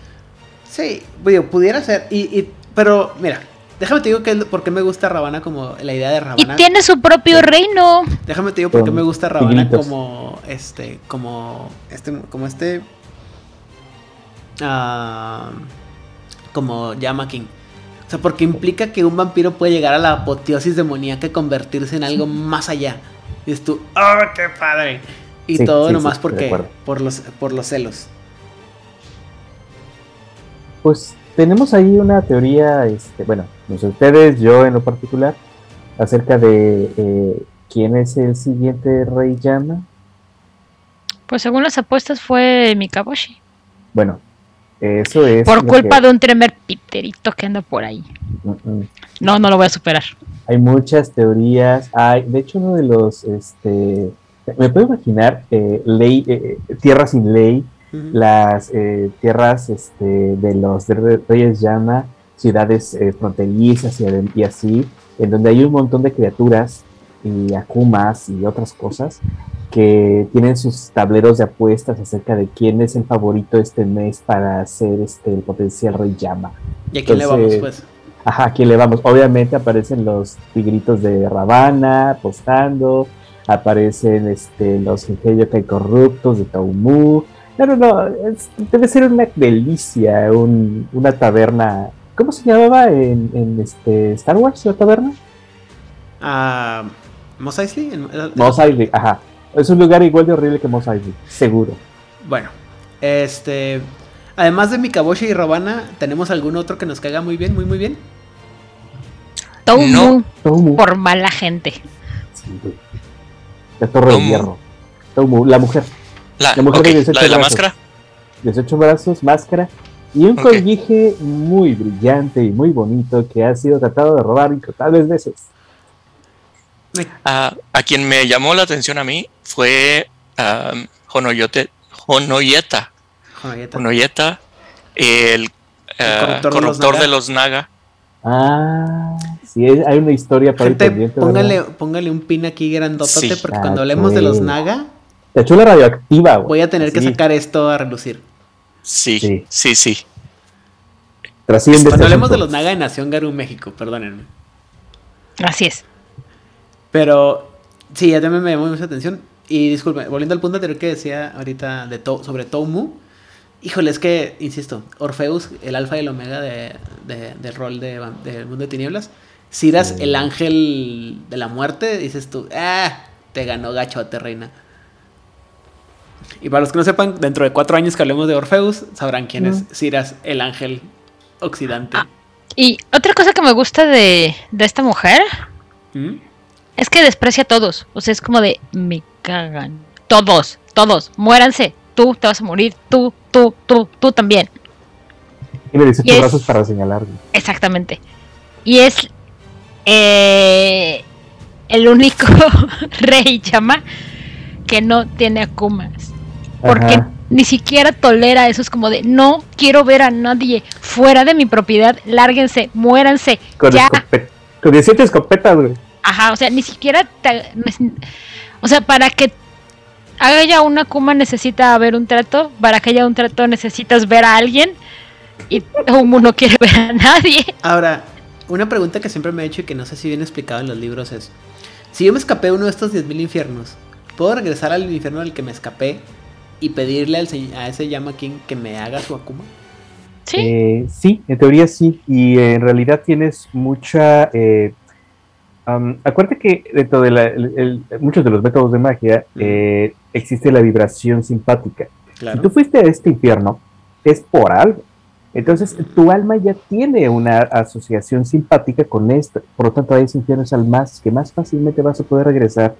Sí, pudiera ser. Y, y, pero, mira, Déjame te digo que por qué me gusta Ravana como la idea de Ravana. Y tiene su propio reino. Déjame te digo por qué me gusta Ravana como este, como este, como este, uh, como Yama King. O sea, porque implica que un vampiro puede llegar a la apoteosis demoníaca y convertirse en algo más allá. Y es tú, ¡oh, qué padre! Y todo nomás porque, por los, por los celos. Pues tenemos ahí una teoría, este, bueno, no sé ustedes, yo en lo particular, acerca de eh, quién es el siguiente rey llama. Pues según las apuestas fue Mikaboshi. Bueno, eso es. Por culpa de un tremer piterito que anda por ahí. No, no lo voy a superar. Hay muchas teorías. Hay, de hecho, uno de los, este, me puedo imaginar, eh, ley, eh, tierra sin ley, las eh, tierras este, de los reyes llama, ciudades eh, fronterizas y, así, en donde hay un montón de criaturas y akumas y otras cosas que tienen sus tableros de apuestas acerca de quién es el favorito este mes para ser este el potencial rey llama. ¿Y a quién le vamos pues? Ajá, ¿a quién le vamos? Obviamente aparecen los tigritos de Ravana apostando, aparecen este, los Gengeyokai corruptos de Taumu, no, no, no. debe ser una delicia una taberna. ¿Cómo se llamaba en, este Star Wars la taberna? Ah, Mos Eisley. Mos Eisley, ajá. Es un lugar igual de horrible que Mos Eisley, seguro. Bueno, este. Además de Mikaboshi y Robana, ¿tenemos algún otro que nos caiga muy bien, muy, muy bien? Toumu. Por mala gente. Sí, la Torre de Hierro. Toumu, la mujer. La, mujer de, 18 la, máscara. 18 brazos, máscara. Y un okay. muy brillante y muy bonito que ha sido tratado de robar incontables veces. a quien me llamó la atención a mí fue um, Honoyote, Honoyeta. Honoyeta. el, corruptor, de, los Naga. Ah, sí, hay una historia para Gente, el póngale, póngale un pin aquí grandotote porque cuando hablemos de los Naga. La radioactiva, güey. Voy a tener que sacar esto a relucir. Sí, sí, sí. Cuando este hablemos de los Naga de Nación Garú, México, perdónenme. Así es. Pero sí, ya también me llamó mucha atención. Y disculpe, volviendo al punto anterior que decía ahorita de sobre Tomu. Híjole, es que, insisto, Orfeus, el alfa y el omega de, del rol de, del mundo de tinieblas. Ciras, el ángel de la muerte, dices tú, ah, te ganó gacho a reina. Y para los que no sepan, dentro de cuatro años que hablemos de Orfeus, sabrán quién es Ciras, el ángel oxidante. Ah, y otra cosa que me gusta de, de esta mujer ¿Mm? es que desprecia a todos. O sea, es como de, me cagan. Todos, todos, muéranse. Tú te vas a morir, tú, tú, tú, tú también. Y me dice tus brazos para señalar. Exactamente. Y es eh, el único rey llama que no tiene akumas. Porque ni siquiera tolera eso. Es como de, no quiero ver a nadie fuera de mi propiedad. Lárguense, muéranse. Con, ya. con 17 escopetas, güey. Ajá, o sea, ni siquiera. o sea, para que haya una Kuma necesita haber un trato. Para que haya un trato necesitas ver a alguien. Y uno no quiere ver a nadie. Ahora, una pregunta que siempre me he hecho y que no sé si viene explicado en los libros es: Si yo me escapé de uno de estos 10.000 infiernos, ¿puedo regresar al infierno del que me escapé y pedirle al, a ese Yama King que me haga su Akuma? Sí. Eh, sí, en teoría sí. Y en realidad tienes mucha. Eh, acuérdate que dentro de muchos de los métodos de magia eh, existe la vibración simpática. Si tú fuiste a este infierno, es por algo. Entonces, tu alma ya tiene una asociación simpática con esto. Por lo tanto, a ese infierno es al más que más fácilmente vas a poder regresar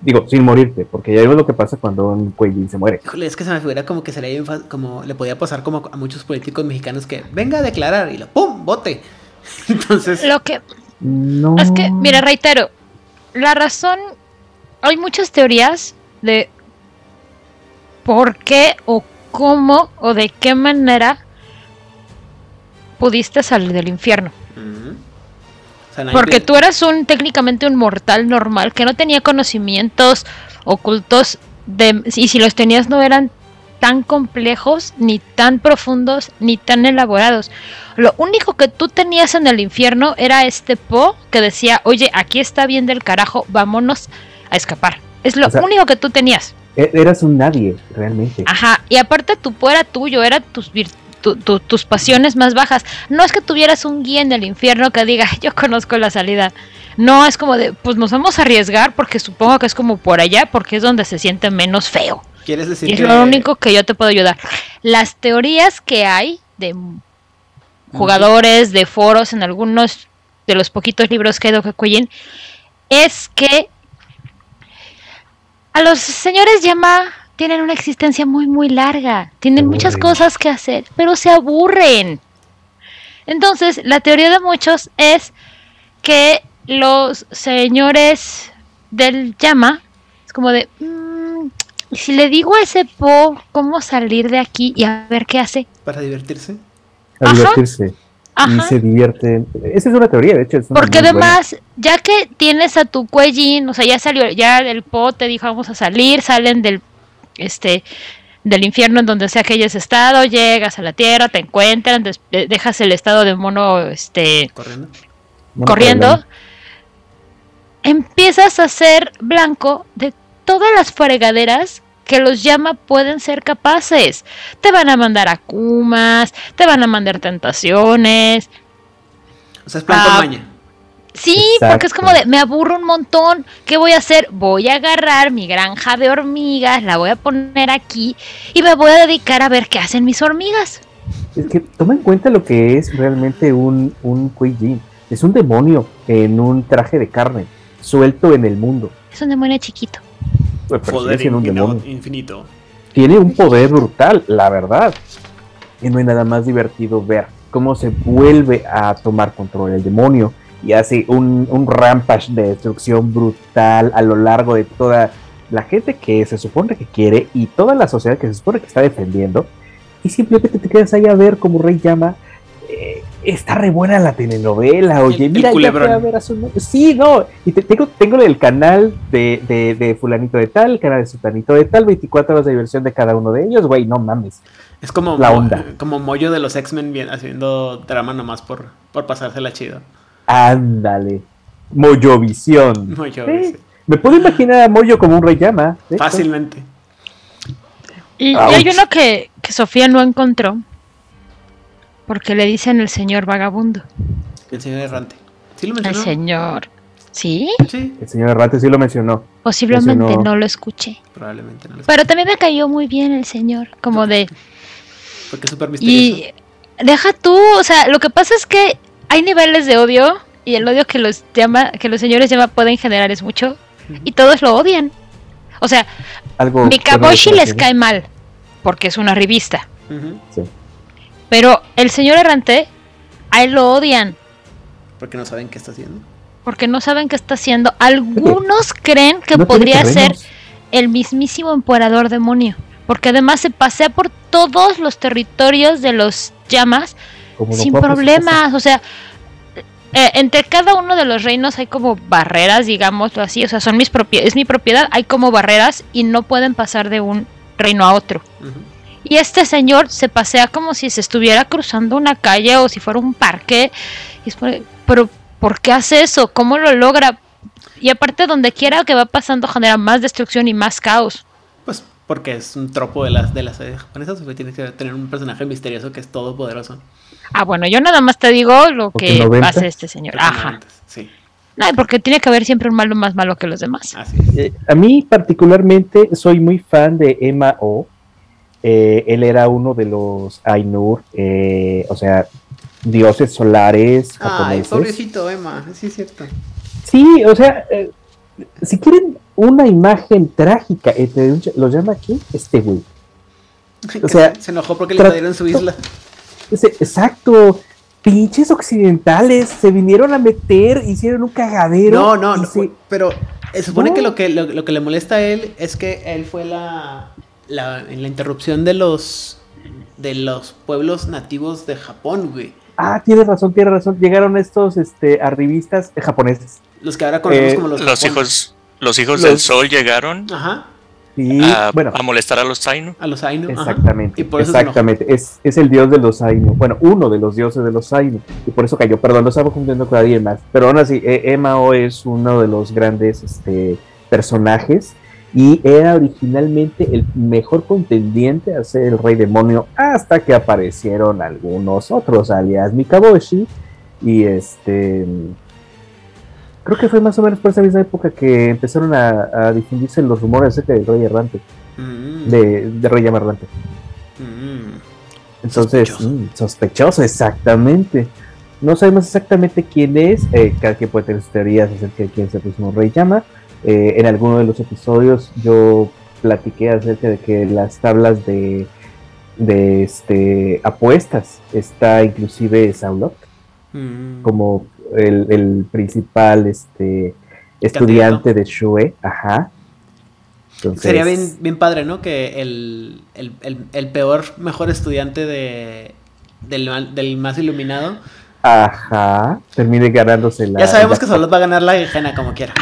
Digo, sin morirte, porque ya vemos lo que pasa cuando un Cuellín se muere. Híjole, es que se me figura como que sería como le podía pasar como a muchos políticos mexicanos que venga a declarar y lo ¡pum! ¡bote! Entonces. Lo que. No. Es que, mira, reitero, la razón. Hay muchas teorías de por qué o cómo o de qué manera pudiste salir del infierno. Porque tú eras un técnicamente un mortal normal que no tenía conocimientos ocultos de y si los tenías no eran tan complejos, ni tan profundos, ni tan elaborados. Lo único que tú tenías en el infierno era este Po que decía, oye, aquí está bien del carajo, vámonos a escapar. Es lo único que tú tenías. E-, eras un nadie, realmente. Ajá, y aparte tu Po era tuyo, era tus virtudes tus pasiones más bajas. No es que tuvieras un guía en el infierno que diga, yo conozco la salida. No, es como de, pues nos vamos a arriesgar porque supongo que es como por allá, porque es donde se siente menos feo. ¿Quieres decir y es lo único que yo te puedo ayudar. Las teorías que hay de jugadores, de foros, en algunos de los poquitos libros que hay de Queen, es que a los señores llama tienen una existencia muy, muy larga, tienen muchas cosas que hacer, pero se aburren. Entonces, la teoría de muchos es que los señores del llama, es como de, mm, si le digo a ese Po cómo salir de aquí y a ver qué hace. Para divertirse. A divertirse. Y se divierten. Esa es una teoría, de hecho. Porque además, ya que tienes a tu cuellín, o sea, ya salió, ya el Po te dijo vamos a salir, salen del este del infierno en donde sea que hayas estado, llegas a la tierra, te encuentran, dejas el estado de mono este corriendo, corriendo empiezas a ser blanco de todas las fregaderas que los llama pueden ser capaces. Te van a mandar akumas, te van a mandar tentaciones. O sea, es plan ah, maña. Sí, porque es como de, me aburro un montón, ¿qué voy a hacer? Voy a agarrar mi granja de hormigas, la voy a poner aquí y me voy a dedicar a ver qué hacen mis hormigas. Es que toma en cuenta lo que es realmente un, un Es un demonio en un traje de carne, suelto en el mundo. Es un demonio chiquito. Pues, poder un demonio. infinito. Tiene un poder brutal, la verdad. Y no hay nada más divertido ver cómo se vuelve a tomar control el demonio y hace un, un rampage de destrucción brutal a lo largo de toda la gente que se supone que quiere y toda la sociedad que se supone que está defendiendo. Y simplemente te quedas ahí a ver como Rey llama. Eh, está re buena la telenovela, oye, mira, ya fue a ver a su Sí, no, y tengo, tengo el canal de, de, fulanito de tal, el canal de sultanito de tal, 24 horas de diversión de cada uno de ellos, güey, no mames. Es como, la onda. como Moyo de los X-Men haciendo drama nomás por, por pasársela chido. Ándale. Moyovisión. Moyovisión. Me puedo imaginar a Moyo como un rey llama. Fácilmente. Y, hay uno que, que Sofía no encontró, porque le dicen el señor vagabundo. El señor errante. ¿Sí lo mencionó? El señor. ¿Sí? Sí. El señor errante sí lo mencionó. Posiblemente no lo escuché. Probablemente no lo escuché. Pero también me cayó muy bien el señor, como de... Porque es súper misterioso. Y deja tú, o sea, lo que pasa es que hay niveles de odio y el odio que los llama, que los señores llama pueden generar es mucho y todos lo odian. O sea, Algo Mikaboshi les cae mal porque es una revista. sí. Pero el señor errante, a él lo odian. Porque no saben qué está haciendo. Porque no saben qué está haciendo. Algunos creen que podría ser el mismísimo emperador demonio. Porque además se pasea por todos los territorios de los llamas sin problemas. O sea, eh, entre cada uno de los reinos hay como barreras, digámoslo así. O sea, son mis es mi propiedad. Hay como barreras y no pueden pasar de un reino a otro. Y este señor se pasea como si se estuviera cruzando una calle o si fuera un parque. pero, ¿por qué hace eso? ¿Cómo lo logra? Y aparte, donde quiera que va pasando, genera más destrucción y más caos. Pues porque es un tropo de las de las japonesas, tiene que tener un personaje misterioso que es todopoderoso. Ah, bueno, yo nada más te digo lo que hace este señor. Ajá. sí. No, porque tiene que haber siempre un malo más malo que los demás. Eh, a mí particularmente soy muy fan de Emma O. Eh, él era uno de los Ainur, eh, o sea, dioses solares japoneses. Ay, pobrecito Emma, sí es cierto. Sí, o sea, eh, si quieren una imagen trágica, lo llama aquí este güey. O sea, se enojó porque le invadieron su isla. Exacto. Pinches occidentales se vinieron a meter, hicieron un cagadero. No, no, no pero se supone que, lo que lo que le molesta a él es que él fue la la, en la interrupción de los de los pueblos nativos de Japón, güey. Ah, tienes razón, tienes razón. Llegaron estos este, arribistas japoneses. Los que ahora conocemos eh, como los, los hijos. Los hijos del sol llegaron. Ajá. A, bueno, a molestar a los Ainu. A los Ainu. Exactamente. Y por eso exactamente. Es, es, el dios de los Ainu. Bueno, uno de los dioses de los Ainu. Y por eso cayó. Perdón, no estaba confundiendo con alguien más. Pero aún así, e, Emao es uno de los grandes este, personajes y era originalmente el mejor contendiente a ser el rey demonio hasta que aparecieron algunos otros, alias Mikaboshi, y este... Creo que fue más o menos por esa misma época que empezaron a, difundirse los rumores acerca del rey errante, mm. de, rey llama errante. Mm. Entonces, sospechoso. Mm, exactamente. No sabemos exactamente quién es, eh, cada quien puede tener sus teorías acerca de quién es el próximo rey llama, eh, en alguno de los episodios yo platiqué acerca de que las tablas de, de este, apuestas está inclusive Saulok mm. como el, principal este, estudiante de Shue. Ajá. Sería bien, bien padre, ¿no? Que el, peor, mejor estudiante de, del, del más iluminado. Ajá. Termine ganándose la. Ya sabemos que Saulok va a ganar la Gejena como quiera.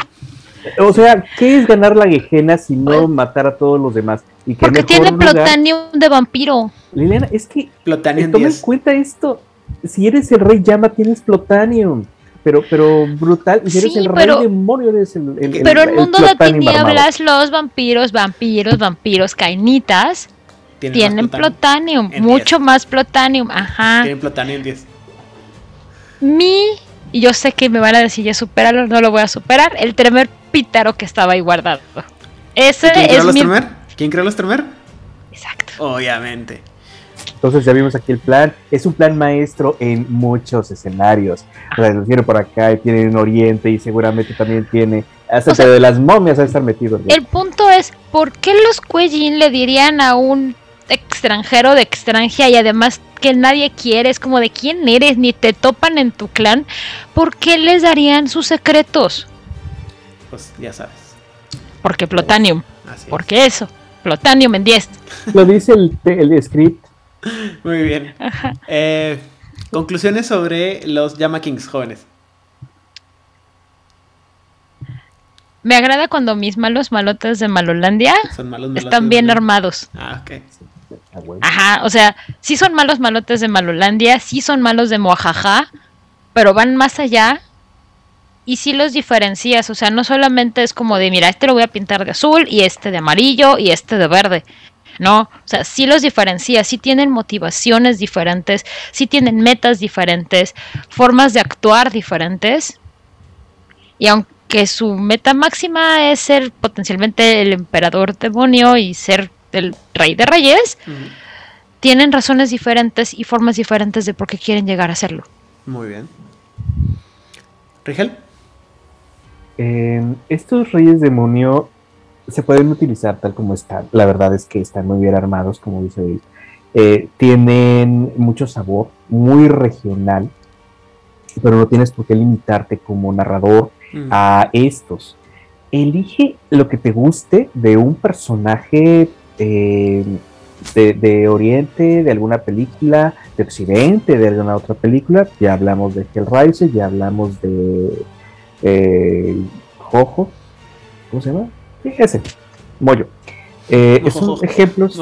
O sea, ¿qué es ganar la Gejena si no matar a todos los demás? Y Porque tiene Plutanium de vampiro. Liliana, es que Plutanium toma en cuenta esto. Si eres el rey llama, tienes Plutanium. Pero, pero brutal. Y si eres el rey demonio, eres el. el pero en el mundo de tinieblas, los vampiros, vampiros, vampiros, cainitas. Tienen, Plutanium. mucho más Plutanium. Ajá. Tienen Plutanium 10. Mi. Y yo sé que me van a decir, ya superarlo, no lo voy a superar. El tremer pítaro que estaba ahí guardado. Ese ¿Quién creó los Tremer? ¿Quién creó los Tremer? Exacto. Obviamente. Entonces ya vimos aquí el plan. Es un plan maestro en muchos escenarios. O sea, tiene por acá, tiene en Oriente y seguramente también tiene hasta de las momias a estar metido. El punto es, ¿por qué los Cuellin le dirían a un extranjero de extranjera y además que nadie quiere, es como de quién eres, ni te topan en tu clan, ¿por qué les darían sus secretos? Pues, ya sabes. Porque Plutanium. Porque eso. Plutanium en 10. Lo dice el, el script. Muy bien. Eh, Conclusiones sobre los Yama Kings jóvenes. Me agrada cuando mis malos malotes de Malolandia están bien armados. Ah, ok. Ajá, o sea, sí son malos malotes de Malolandia, sí son malos de Moajaja, pero van más allá y sí los diferencias, o sea, no solamente es como de, mira, este lo voy a pintar de azul y este de amarillo y este de verde. No, o sea, sí los diferencias, sí tienen motivaciones diferentes, sí tienen metas diferentes, formas de actuar diferentes. Y aunque su meta máxima es ser potencialmente el emperador demonio y ser el rey de reyes, tienen razones diferentes y formas diferentes de por qué quieren llegar a serlo. Muy bien. Rigel. Estos reyes demonio se pueden utilizar tal como están. La verdad es que están muy bien armados, como dice él. Eh, tienen mucho sabor, muy regional, pero no tienes por qué limitarte como narrador mm. a estos. Elige lo que te guste de un personaje eh, de, Oriente, de alguna película, de Occidente, de alguna otra película. Ya hablamos de Hellraiser, ya hablamos de eh, Jojo. ¿Cómo se llama? ese, Moyo. Eh, son ejemplos.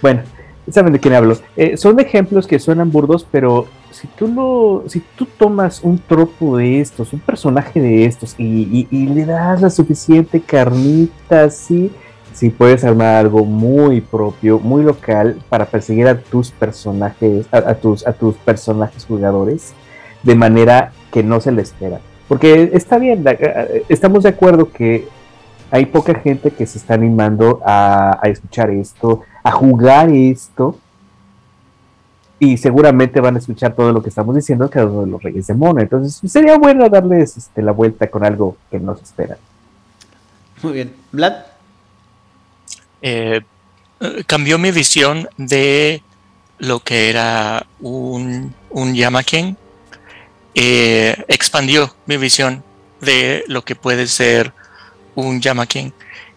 Bueno, saben de quién hablo. Eh, son ejemplos que suenan burdos, pero si tú lo, si tú tomas un tropo de estos, un personaje de estos, y, le das la suficiente carnita, sí, sí puedes armar algo muy propio, muy local para perseguir a tus personajes, a, tus, a tus personajes jugadores de manera que no se le espera. Porque está bien, estamos de acuerdo que hay poca gente que se está animando a, escuchar esto, a jugar esto. Y seguramente van a escuchar todo lo que estamos diciendo cada uno de los Reyes de Mono. Entonces sería bueno darles este, la vuelta con algo que no se espera. Muy bien. Vlad. Eh, cambió mi visión de lo que era un, un Yamaken. Eh, expandió mi visión de lo que puede ser un Yamaken.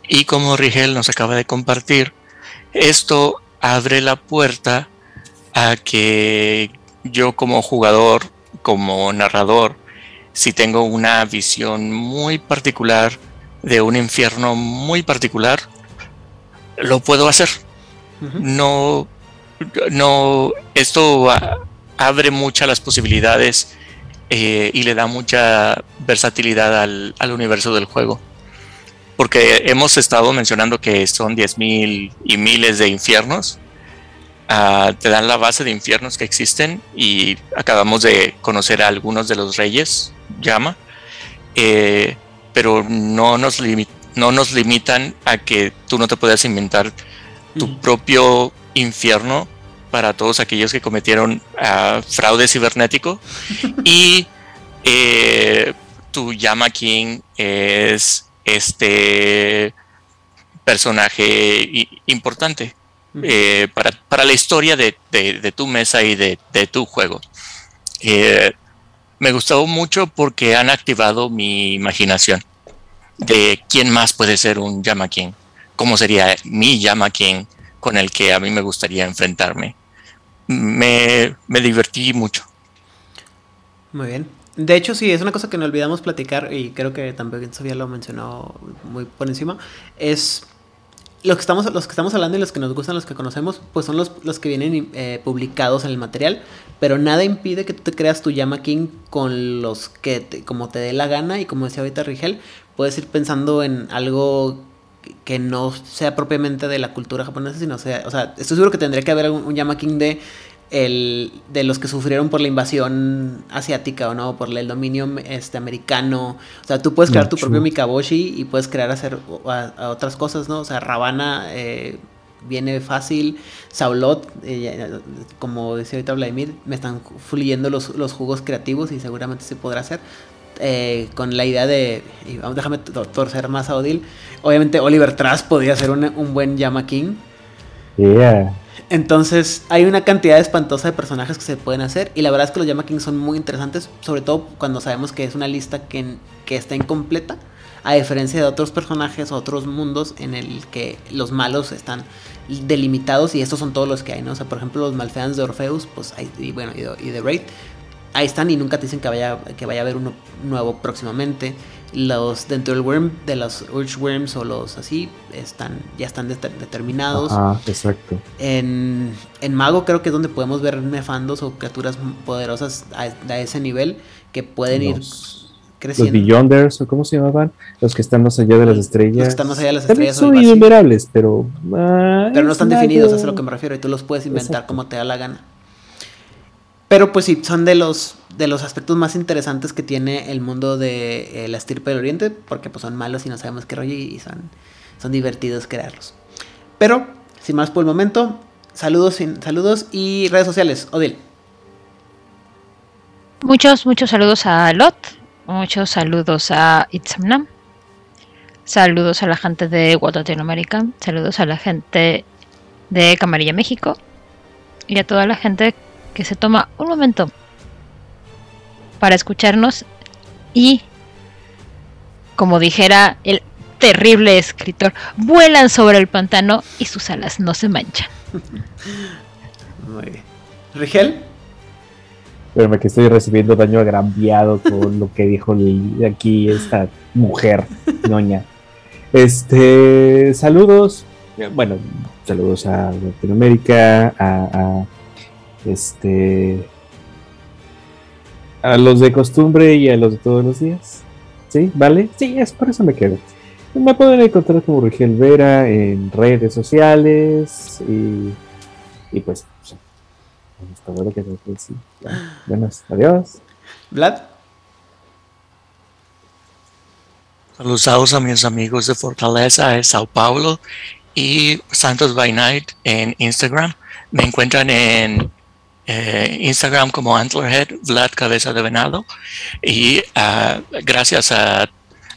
Y como Rigel nos acaba de compartir, esto abre la puerta a que yo como jugador, como narrador, si tengo una visión muy particular de un infierno muy particular, lo puedo hacer. No, no, esto abre muchas las posibilidades eh, y le da mucha versatilidad al, al universo del juego porque hemos estado mencionando que son 10.000 y miles de infiernos. Ah, te dan la base de infiernos que existen y acabamos de conocer a algunos de los reyes, llama, eh, pero no nos, no nos limitan a que tú no te puedas inventar tu mm. propio infierno para todos aquellos que cometieron uh, fraude cibernético y eh, tu llama king es este personaje importante eh, para, la historia de, tu mesa y de, tu juego. Eh, me gustó mucho porque han activado mi imaginación de quién más puede ser un Yama King, cómo sería mi Yama King con el que a mí me gustaría enfrentarme. Me, me divertí mucho. Muy bien. De hecho, sí, es una cosa que no olvidamos platicar y creo que también Sofía lo mencionó muy por encima. Es lo que estamos, los que estamos hablando y los que nos gustan, los que conocemos, pues son los, los que vienen eh, publicados en el material. Pero nada impide que tú te creas tu Yama King con los que como te dé la gana. Y como decía ahorita Rigel, puedes ir pensando en algo que no sea propiamente de la cultura japonesa, sino sea, o sea, estoy seguro que tendría que haber un, un Yama King de el, de los que sufrieron por la invasión asiática o no, por el dominio este, americano. O sea, tú puedes crear tu propio Mikaboshi y puedes crear hacer a, otras cosas, ¿no? O sea, Ravana eh, viene fácil, Saulot, eh, como decía ahorita Vladimir, me están fluyendo los, los jugos creativos y seguramente se podrá hacer. Eh, con la idea de, y vamos, déjame torcer más a Odil, obviamente Oliver Trask podría ser un, un buen Yama King. Yeah. Entonces hay una cantidad espantosa de personajes que se pueden hacer y la verdad es que los Yama Kings son muy interesantes, sobre todo cuando sabemos que es una lista que, que está incompleta. A diferencia de otros personajes, otros mundos en el que los malos están delimitados y estos son todos los que hay, ¿no? O sea, por ejemplo, los malfeans de Orpheus, pues hay, y bueno, y de, Raid, ahí están y nunca te dicen que vaya, que vaya a haber uno nuevo próximamente. Los dentro del worm, de los Urge Worms o los así, están, ya están determinados. Ah, exacto. En, en Mago creo que es donde podemos ver nefandos o criaturas poderosas a, ese nivel que pueden ir creciendo. Los Beyonders, o cómo se llamaban, los que están más allá de las estrellas. Los que están más allá de las estrellas. Son innumerables, pero. Ah, pero no están definidos, es a lo que me refiero, y tú los puedes inventar como te da la gana. Pero pues sí, son de los, de los aspectos más interesantes que tiene el mundo de eh, la estirpe del oriente, porque pues son malos y no sabemos qué rollo y son, son divertidos crearlos. Pero, sin más por el momento, saludos, saludos y redes sociales. Odil. Muchos, muchos saludos a Lot, muchos saludos a Itzamnam, saludos a la gente de World Latinoamérica, saludos a la gente de Camarilla México y a toda la gente que se toma un momento para escucharnos y, como dijera el terrible escritor, vuelan sobre el pantano y sus alas no se manchan. Muy bien. ¿Rigel? Pero que estoy recibiendo daño agraviado con lo que dijo aquí esta mujer, ñoña. Este, saludos, bueno, saludos a Latinoamérica, a este. A los de costumbre y a los de todos los días. ¿Sí? ¿Vale? Sí, es por eso me quedo. Me pueden encontrar como Rigel Vera en redes sociales y, y pues. Está bueno que sí. Buenas, adiós. Vlad. Saludos a mis amigos de Fortaleza de Sao Paulo y Santos by Night en Instagram. Me encuentran en eh, Instagram como Antlerhead, Vlad Cabeza de Venado. Y uh, gracias a,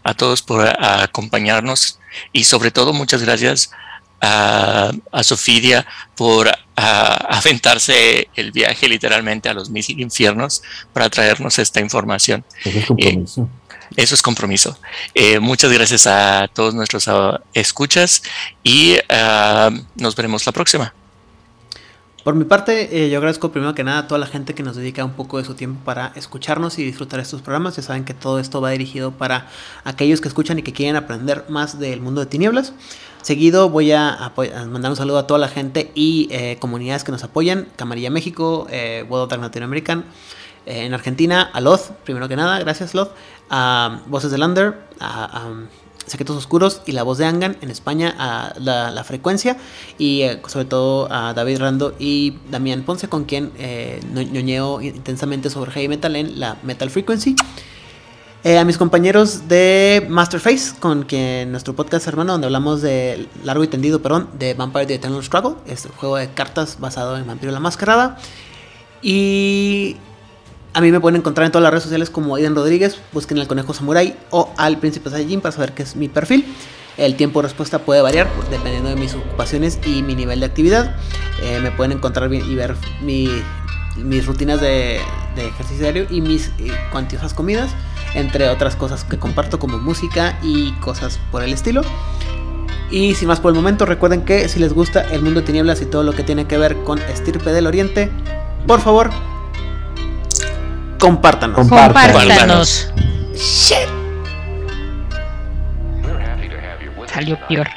a, todos por acompañarnos y sobre todo muchas gracias a, a Sofidia por aventarse el viaje literalmente a los mil infiernos para traernos esta información. Eso es compromiso. Eh, eso es compromiso. Eh, muchas gracias a todos nuestros escuchas y nos veremos la próxima. Por mi parte, eh, yo agradezco primero que nada a toda la gente que nos dedica un poco de su tiempo para escucharnos y disfrutar estos programas. Ya saben que todo esto va dirigido para aquellos que escuchan y que quieren aprender más del mundo de tinieblas. Seguido voy a, mandar un saludo a toda la gente y eh, comunidades que nos apoyan. Camarilla México, eh, World of Latinoamerican, eh, en Argentina, a Loth, primero que nada, gracias Loth, a Voces de Lander, a Secretos Oscuros y La Voz de Angan en España a la, frecuencia y eh, sobre todo a David Rando y Damián Ponce con quien eh, ñoñeo intensamente sobre heavy metal en la Metal Frequency. Eh, a mis compañeros de Masterface, con quien nuestro podcast hermano, donde hablamos de largo y tendido, perdón, de Vampire the Eternal Struggle, este juego de cartas basado en Vampiro la Mascarada. Y a mí me pueden encontrar en todas las redes sociales como Aiden Rodríguez, busquen al Conejo Samurai o al Príncipe Saiyajin para saber qué es mi perfil. El tiempo de respuesta puede variar dependiendo de mis ocupaciones y mi nivel de actividad. Eh, me pueden encontrar y ver mis rutinas de, ejercicio diario y mis cuantiosas comidas, entre otras cosas que comparto como música y cosas por el estilo. Y sin más por el momento, recuerden que si les gusta el mundo de tinieblas y todo lo que tiene que ver con estirpe del oriente, por favor, Compártanos. Compártanos. Shit. Salió peor.